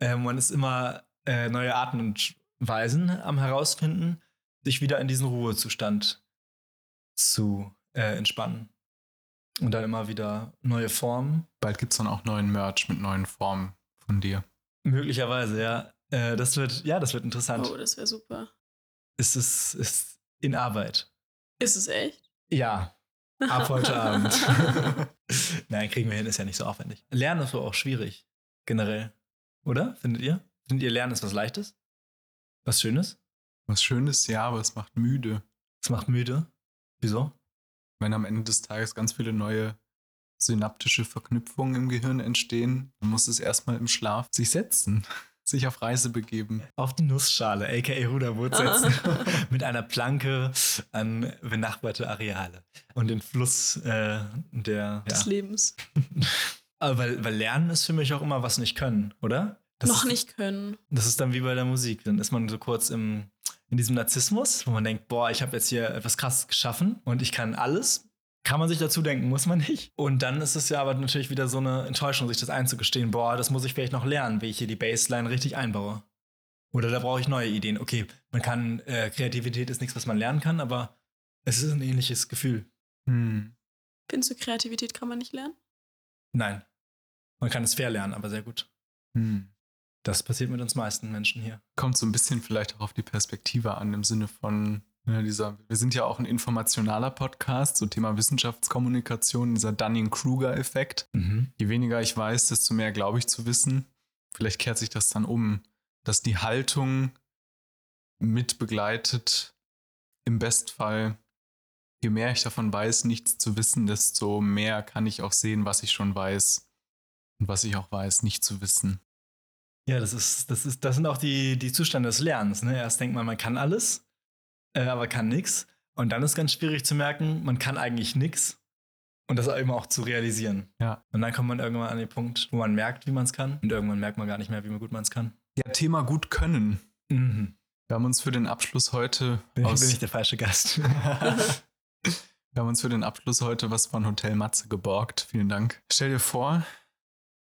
Äh, man ist immer äh, neue Arten und Weisen am herausfinden, sich wieder in diesen Ruhezustand zu äh, entspannen. Und dann immer wieder neue Formen. Bald gibt es dann auch neuen Merch mit neuen Formen von dir. Möglicherweise, ja. Äh, das wird, ja, das wird interessant. Oh, das wäre super. Ist es ist in Arbeit. Ist es echt? Ja. Ab heute Abend. *laughs* *laughs* Nein, kriegen wir hin, ist ja nicht so aufwendig. Lernen ist aber auch schwierig, generell. Oder? Findet ihr? Findet ihr Lernen ist was Leichtes? Was Schönes? Was Schönes, ja, aber es macht müde. Es macht müde. Wieso? Wenn am Ende des Tages ganz viele neue synaptische Verknüpfungen im Gehirn entstehen, dann muss es erstmal im Schlaf sich setzen, sich auf Reise begeben. Auf die Nussschale, aka Ruderboot setzen. *laughs* *laughs* Mit einer Planke an benachbarte Areale. Und den Fluss äh, der. Des Ja. Lebens. *laughs* Aber weil, weil Lernen ist für mich auch immer was nicht können, oder? Das Noch ist, nicht können. Das ist dann wie bei der Musik. Dann ist man so kurz im, in diesem Narzissmus, wo man denkt, boah, ich habe jetzt hier etwas krasses geschaffen und ich kann alles. Kann man sich dazu denken, muss man nicht. Und dann ist es ja aber natürlich wieder so eine Enttäuschung, sich das einzugestehen. Boah, das muss ich vielleicht noch lernen, wie ich hier die Baseline richtig einbaue. Oder da brauche ich neue Ideen. Okay, man kann, äh, Kreativität ist nichts, was man lernen kann, aber es ist ein ähnliches Gefühl. Hm. Findest du, Kreativität kann man nicht lernen? Nein. Man kann es fair lernen, aber sehr gut. Hm. Das passiert mit uns meisten Menschen hier. Kommt so ein bisschen vielleicht auch auf die Perspektive an, im Sinne von ne, dieser, wir sind ja auch ein informationaler Podcast, so Thema Wissenschaftskommunikation, dieser Dunning-Kruger-Effekt. Mhm. Je weniger ich weiß, desto mehr glaube ich zu wissen. Vielleicht kehrt sich das dann um, dass die Haltung mit begleitet, im Bestfall, je mehr ich davon weiß, nichts zu wissen, desto mehr kann ich auch sehen, was ich schon weiß und was ich auch weiß, nicht zu wissen. Ja, das ist, das ist, das sind auch die, die Zustände des Lernens. Ne? Erst denkt man, man kann alles, äh, aber kann nichts. Und dann ist ganz schwierig zu merken, man kann eigentlich nichts. Und das eben auch zu realisieren. Ja. Und dann kommt man irgendwann an den Punkt, wo man merkt, wie man es kann. Und irgendwann merkt man gar nicht mehr, wie man gut man es kann. Ja, Thema gut können. Mhm. Wir haben uns für den Abschluss heute Bin, aus, bin ich der falsche Gast. *laughs* *laughs* wir haben uns für den Abschluss heute was von Hotel Matze geborgt. Vielen Dank. Stell dir vor,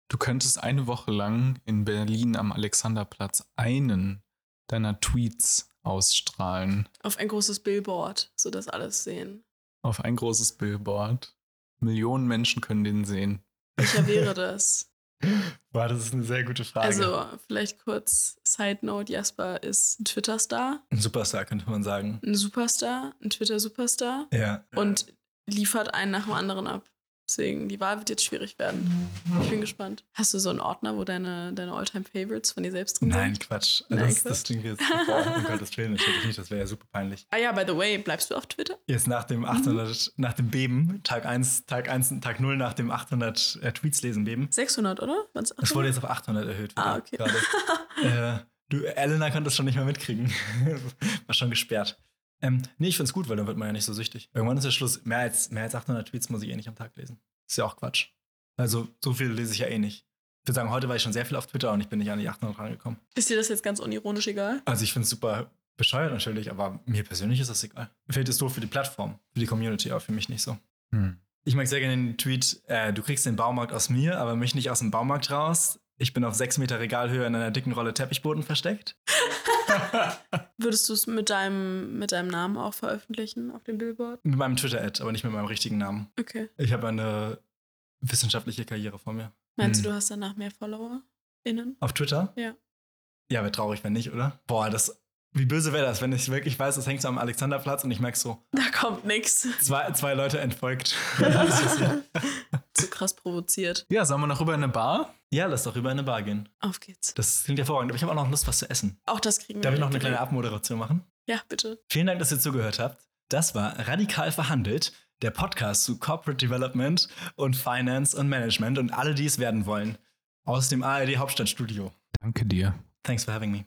du könntest eine Woche lang in Berlin am Alexanderplatz einen deiner Tweets ausstrahlen Auf ein großes Billboard, sodass alles sehen. auf ein großes Billboard. Millionen Menschen können den sehen. Welcher *laughs* wäre das? Boah, das ist eine sehr gute Frage. Also, vielleicht kurz Side Note: Jasper ist ein Twitter-Star, ein Superstar, könnte man sagen. ein Superstar, ein Twitter-Superstar Ja. und liefert einen nach dem anderen ab. Deswegen, die Wahl wird jetzt schwierig werden. Ich bin gespannt. Hast du so einen Ordner, wo deine, deine All-Time-Favorites von dir selbst drin Nein, sind? Quatsch. Nein, das, Quatsch. das klingt jetzt. Boah, um Gottes Willen, natürlich nicht. Das wäre ja super peinlich. Ah ja, by the way, bleibst du auf Twitter? Jetzt nach dem 800, nach dem Beben, Tag 1, Tag 1, Tag 0 nach dem 800 äh, Tweets lesen Beben. 600, oder? Es wurde jetzt auf 800 erhöht. Ah, okay. *laughs* Äh, du, Elena konnte das schon nicht mehr mitkriegen. *laughs* War schon gesperrt. Ähm, nee, ich find's gut, weil dann wird man ja nicht so süchtig. Irgendwann ist der Schluss. Mehr als, mehr als 800 Tweets muss ich eh nicht am Tag lesen. Ist ja auch Quatsch. Also, so viel lese ich ja eh nicht. Ich würde sagen, heute war ich schon sehr viel auf Twitter und ich bin nicht an die 800 rangekommen. Ist dir das jetzt ganz unironisch egal? Also, ich find's super bescheuert natürlich, aber mir persönlich ist das egal. Vielleicht ist es doof für die Plattform, für die Community, aber für mich nicht so. Hm. Ich mag sehr gerne den Tweet, äh, du kriegst den Baumarkt aus mir, aber mich nicht aus dem Baumarkt raus. Ich bin auf sechs Meter Regalhöhe in einer dicken Rolle Teppichboden versteckt. *laughs* Würdest du es mit deinem, mit deinem Namen auch veröffentlichen auf dem Billboard? Mit meinem Twitter-Ad, aber nicht mit meinem richtigen Namen. Okay. Ich habe eine wissenschaftliche Karriere vor mir. Meinst Hm. du, du hast danach mehr FollowerInnen? Auf Twitter? Ja. Ja, wäre traurig, wenn nicht, oder? Boah, das. Wie böse wäre das, wenn ich wirklich weiß, das hängt so am Alexanderplatz und ich merke so, Da kommt nix. zwei, zwei Leute entfolgt. *laughs* Zu krass provoziert. Ja, sollen wir noch rüber in eine Bar? ja, lass doch rüber in eine Bar gehen. Auf geht's. Das klingt hervorragend, aber ich habe auch noch Lust, was zu essen. Auch das kriegen wir. Darf ich noch eine kleine Abmoderation machen? Ja, bitte. Vielen Dank, dass ihr zugehört habt. Das war Radikal verhandelt, der Podcast zu Corporate Development und Finance und Management und alle, die es werden wollen. Aus dem ARD Hauptstadtstudio. Danke dir. Thanks for having me.